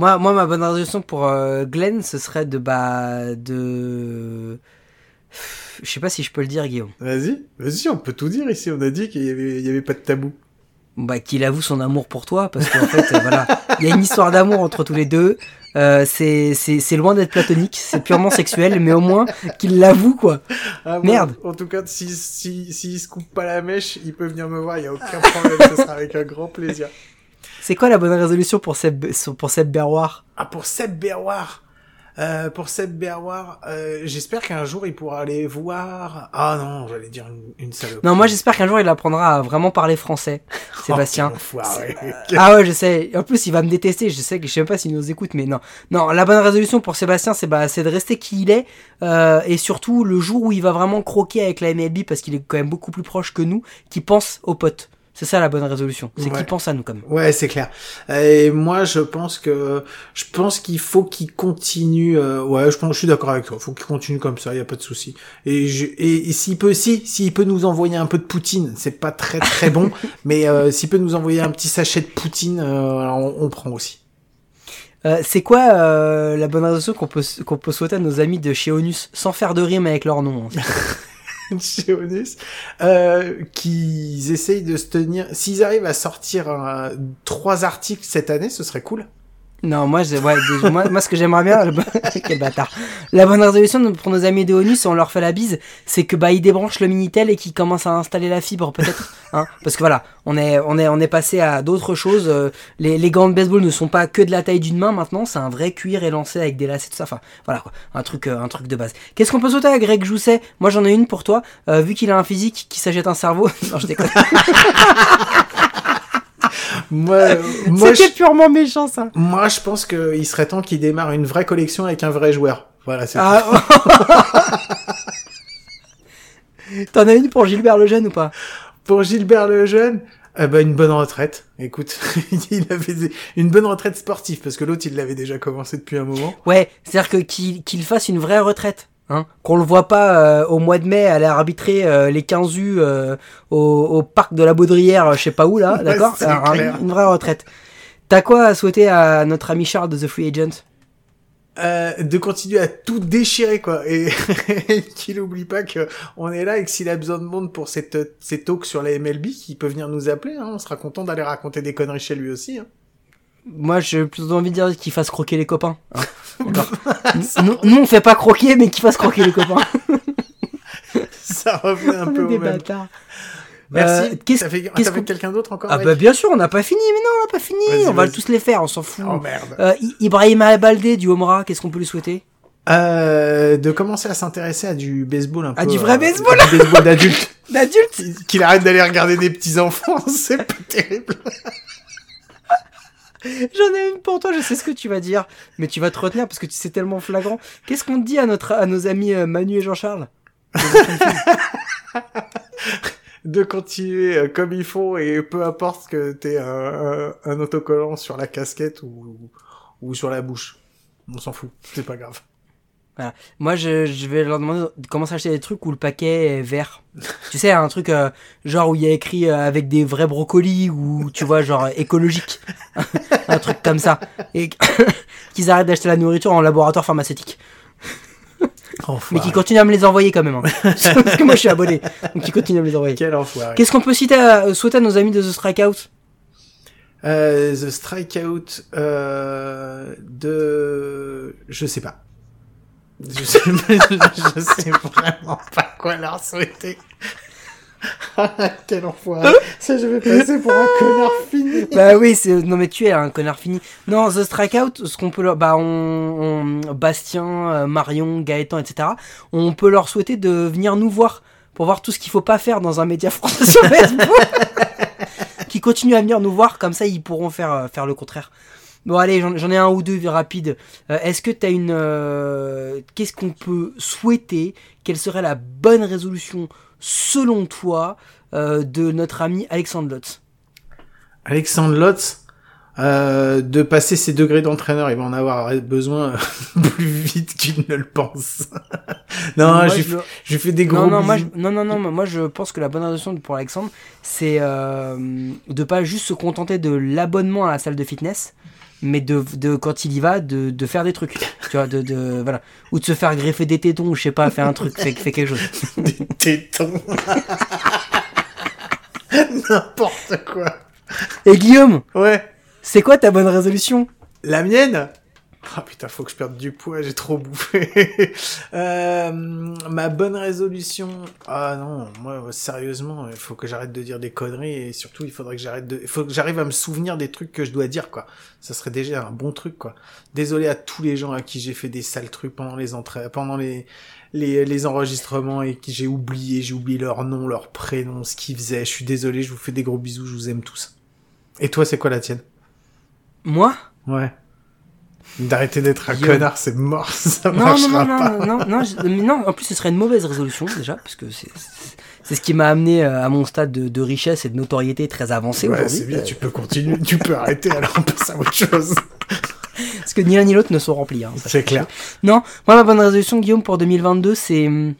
Moi, moi, ma bonne résolution pour euh, Glenn, ce serait de bah de. Je sais pas si je peux le dire, Guillaume. Vas-y, vas-y, on peut tout dire ici. On a dit qu'il y avait, il y avait pas de tabou. Bah, qu'il avoue son amour pour toi, parce qu'en fait, euh, voilà, il y a une histoire d'amour entre tous les deux. Euh, c'est loin d'être platonique, c'est purement sexuel, mais au moins qu'il l'avoue quoi. Ah, bon, Merde. En tout cas, si, si, s'il se coupe pas la mèche, il peut venir me voir. Il y a aucun problème. Ce sera avec un grand plaisir. C'est quoi la bonne résolution pour Seb pour Seb Berroir Ah, pour Seb Berroir. Euh, pour Seb Berroir, euh, j'espère qu'un jour il pourra aller voir. Ah non, j'allais dire une, une salope. Non, moi j'espère qu'un jour il apprendra à vraiment parler français, Sébastien. Oh. Ah ouais, je sais. En plus, il va me détester. Je sais que je sais même pas s'il nous écoute, mais non. Non, la bonne résolution pour Sébastien, c'est bah, c'est de rester qui il est, euh, et surtout le jour où il va vraiment croquer avec la MLB parce qu'il est quand même beaucoup plus proche que nous, qui pense aux potes. C'est ça la bonne résolution. C'est Ouais. qu'il pense à nous quand même. Ouais, c'est clair. Et moi, je pense que je pense qu'il faut qu'il continue. euh, ouais, je pense, je suis d'accord avec toi. Il faut qu'il continue comme ça. Il y a pas de souci. Et, je, et, et s'il peut, si, s'il peut nous envoyer un peu de poutine, c'est pas très très bon, mais euh, s'il peut nous envoyer un petit sachet de poutine, euh, on, on prend aussi. Euh, c'est quoi euh, la bonne résolution qu'on peut qu'on peut souhaiter à nos amis de chez Onus sans faire de rime avec leur nom hein. chez Onus, euh, qu'ils essayent de se tenir. S'ils arrivent à sortir euh, trois articles cette année, ce serait cool. Non, moi, j'ai- ouais, moi, moi, ce que j'aimerais bien, le quel bâtard. La bonne résolution pour nos amis de Onus, on leur fait la bise, c'est que bah ils débranchent le minitel et qu'ils commencent à installer la fibre peut-être, hein, parce que voilà, on est, on est, on est passé à d'autres choses. euh, les, les gants de baseball ne sont pas que de la taille d'une main maintenant, c'est un vrai cuir élancé avec des lacets tout ça. Enfin, voilà quoi, un truc, euh, un truc de base. Qu'est-ce qu'on peut sauter à Greg Jousset? Moi, j'en ai une pour toi. Euh, vu qu'il a un physique qui s'achète un cerveau, non, je déconne. Moi, euh, moi, C'était je, purement méchant ça. moi, je pense qu'il serait temps qu'il démarre une vraie collection avec un vrai joueur. Voilà, c'est Ah. T'en as une pour Gilbert Lejeune ou pas? Pour Gilbert Lejeune, eh ben, une bonne retraite. Écoute, il avait une bonne retraite sportive, parce que l'autre, il l'avait déjà commencé depuis un moment. Ouais, c'est-à-dire que qu'il qu'il fasse une vraie retraite. Hein, qu'on le voit pas euh, au mois de mai aller arbitrer euh, les 15 U euh, au, au parc de la Baudrière, je sais pas où là, Ouais, d'accord clair. Une vraie retraite. T'as quoi à souhaiter à notre ami Charles de The Free Agent? Euh, de continuer à tout déchirer, quoi. Et qu'il oublie pas que on est là et que s'il a besoin de monde pour cette, ces talks sur la MLB, qu'il peut venir nous appeler, hein. On sera content d'aller raconter des conneries chez lui aussi, hein. Moi, j'ai plutôt envie de dire qu'il fasse croquer les copains. hein. Nous, nous, on fait pas croquer, mais qu'il fasse croquer les copains. Ça revient un On peu est des au même. bâtards. Merci. Euh, qu'est-ce- T'as fait, qu'on- quelqu'un d'autre encore Ah mec bah bien sûr, on n'a pas fini, mais non, on n'a pas fini. On va tous les faire, on s'en fout. Oh merde. Euh, Ibrahima Baldé du Homra, qu'est-ce qu'on peut lui souhaiter? Euh, de commencer à s'intéresser à du baseball un À peu. du vrai euh, baseball Du baseball d'adulte. L'adulte Qu'il arrête d'aller regarder des petits enfants, c'est pas terrible. J'en ai une pour toi, je sais ce que tu vas dire, mais tu vas te retenir parce que sais tellement flagrant. Qu'est-ce qu'on dit à notre à nos amis euh, Manu et Jean-Charles? De continuer euh, comme il faut et peu importe que t'aies un, un, un autocollant sur la casquette ou, ou sur la bouche. On s'en fout, c'est pas grave. Moi, je, je vais leur demander de commencer à acheter des trucs où le paquet est vert. tu sais, un truc euh, genre où il y a écrit euh, avec des vrais brocolis ou tu vois genre écologique, un truc comme ça, et qu'ils arrêtent d'acheter la nourriture en laboratoire pharmaceutique. Enfoiré. Mais qui continue à me les envoyer quand même. hein. Parce que moi je suis abonné. Donc il continue à me les envoyer. Quel enfoiré. Qu'est-ce qu'on peut citer à, euh, souhaiter à nos amis de The Strikeout? Euh, the Strikeout euh, de... Je sais pas. Je sais, je sais vraiment pas quoi leur souhaiter. Quel enfoiré. Ça, je vais passer pour un connard fini. Bah oui, c'est non mais tu es un connard fini. Non, The Strikeout, ce qu'on peut leur bah on, on- Bastien, euh, Marion, Gaëtan, etc. On peut leur souhaiter de venir nous voir pour voir tout ce qu'il faut pas faire dans un média français sur Facebook. qui continuent à venir nous voir comme ça ils pourront faire euh, faire le contraire. Bon allez, j'en ai un ou deux rapides. Euh, Est-ce que tu as une euh, qu'est-ce qu'on peut souhaiter? Quelle serait la bonne résolution selon toi euh, de notre ami Alexandre Lotz? Alexandre Lotz, de passer ses degrés d'entraîneur, il va en avoir besoin plus vite qu'il ne le pense. non, Moi, je, fais- des gros non, non, moi, je, bisous. non, non, non, moi je pense que la bonne résolution pour Alexandre, c'est de pas juste se contenter de l'abonnement à la salle de fitness, mais de, de quand il y va, de, de faire des trucs, tu vois, de, de voilà, ou de se faire greffer des tétons, ou je sais pas, faire un truc, fait, fait quelque chose. des tétons. N'importe quoi. Et Guillaume, Ouais. c'est quoi ta bonne résolution? La mienne? Ah putain, faut que je perde du poids, j'ai trop bouffé. Euh, ma bonne résolution Ah non, moi sérieusement, il faut que j'arrête de dire des conneries et surtout il faudrait que j'arrête de il faut que j'arrive à me souvenir des trucs que je dois dire quoi. Ça serait déjà un bon truc quoi. Désolé à tous les gens à qui j'ai fait des sales trucs pendant les entrées pendant les les, les enregistrements et qui j'ai oublié, j'ai oublié leur nom, leur prénom, ce qu'ils faisaient. Je suis désolé, je vous fais des gros bisous, je vous aime tous. Et toi, c'est quoi la tienne? Moi? Ouais. D'arrêter d'être un connard, c'est mort, ça Non, non, marchera non, pas. non, non, non, je- mais non, en plus ce serait une mauvaise résolution déjà, parce que c'est ce qui m'a amené euh, à mon stade de, de richesse et de notoriété très avancé Ouais, aujourd'hui. c'est bien, tu peux continuer, tu peux arrêter, alors on passe à autre chose. Parce que ni l'un ni l'autre ne sont remplis. hein. C'est clair. Non, moi ma bonne résolution, Guillaume, pour 2022, c'est hum,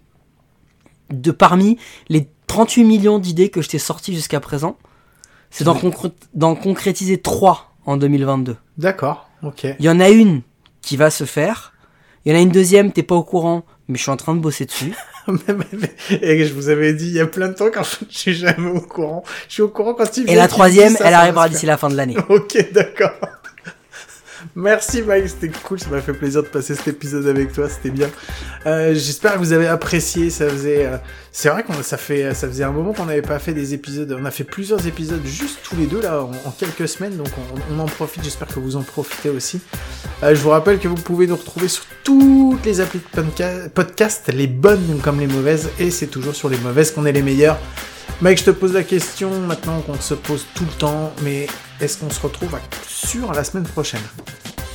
de parmi les 38 millions d'idées que je t'ai sorties jusqu'à présent, c'est d'en d'en concrétiser 3 en 2022. D'accord, ok. Il y en a une qui va se faire, il y en a une deuxième, t'es pas au courant, mais je suis en train de bosser dessus. Et je vous avais dit il y a plein de temps qu'en fait, je suis jamais au courant. Je suis au courant quand il Et la troisième, elle arrivera d'ici la fin de l'année. Ok, d'accord. Merci Mike, c'était cool, ça m'a fait plaisir de passer cet épisode avec toi, c'était bien. Euh, J'espère que vous avez apprécié, ça faisait, euh, c'est vrai qu'on ça fait, ça faisait un moment qu'on n'avait pas fait des épisodes, on a fait plusieurs épisodes juste tous les deux là en, quelques semaines, donc on, en profite. J'espère que vous en profitez aussi. Euh, je vous rappelle que vous pouvez nous retrouver sur toutes les applis de podca- podcast, les bonnes comme les mauvaises, et c'est toujours sur les mauvaises qu'on est les meilleurs. Mike, je te pose la question maintenant qu'on se pose tout le temps, mais est-ce qu'on se retrouve à coup sûr la semaine prochaine?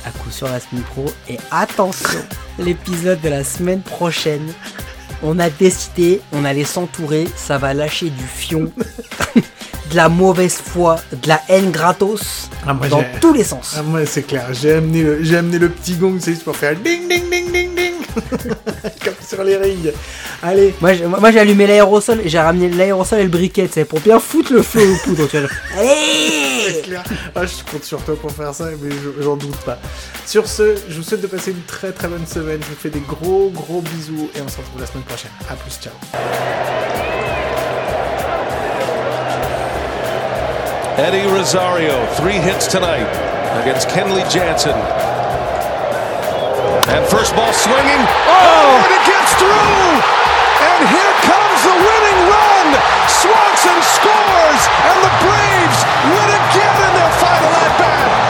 À coup sur la semaine pro. Et attention, l'épisode de la semaine prochaine, on a décidé, on allait s'entourer, ça va lâcher du fion, de la mauvaise foi, de la haine gratos, Ah, moi, dans tous les sens. Ah, moi, c'est clair, j'ai amené, le... j'ai amené le petit gong, c'est juste pour faire ding ding ding ding ding Comme sur les rings. Allez, Moi, j'ai- moi j'ai allumé l'aérosol et j'ai ramené l'aérosol et le briquet, sais, pour bien foutre le feu aux poudres. Tu vois. c'est Allez clair. Ah, je compte sur toi pour faire ça, mais je- j'en doute pas. Sur ce, je vous souhaite de passer une très très bonne semaine. Je vous fais des gros gros bisous et on se retrouve la semaine prochaine. A plus, ciao. Eddie Rosario, three hits tonight against Kenley Jansen. And first ball swinging. Oh, and it gets through. And here comes the winning run. Swanson scores, and the Braves win again in their final at bat.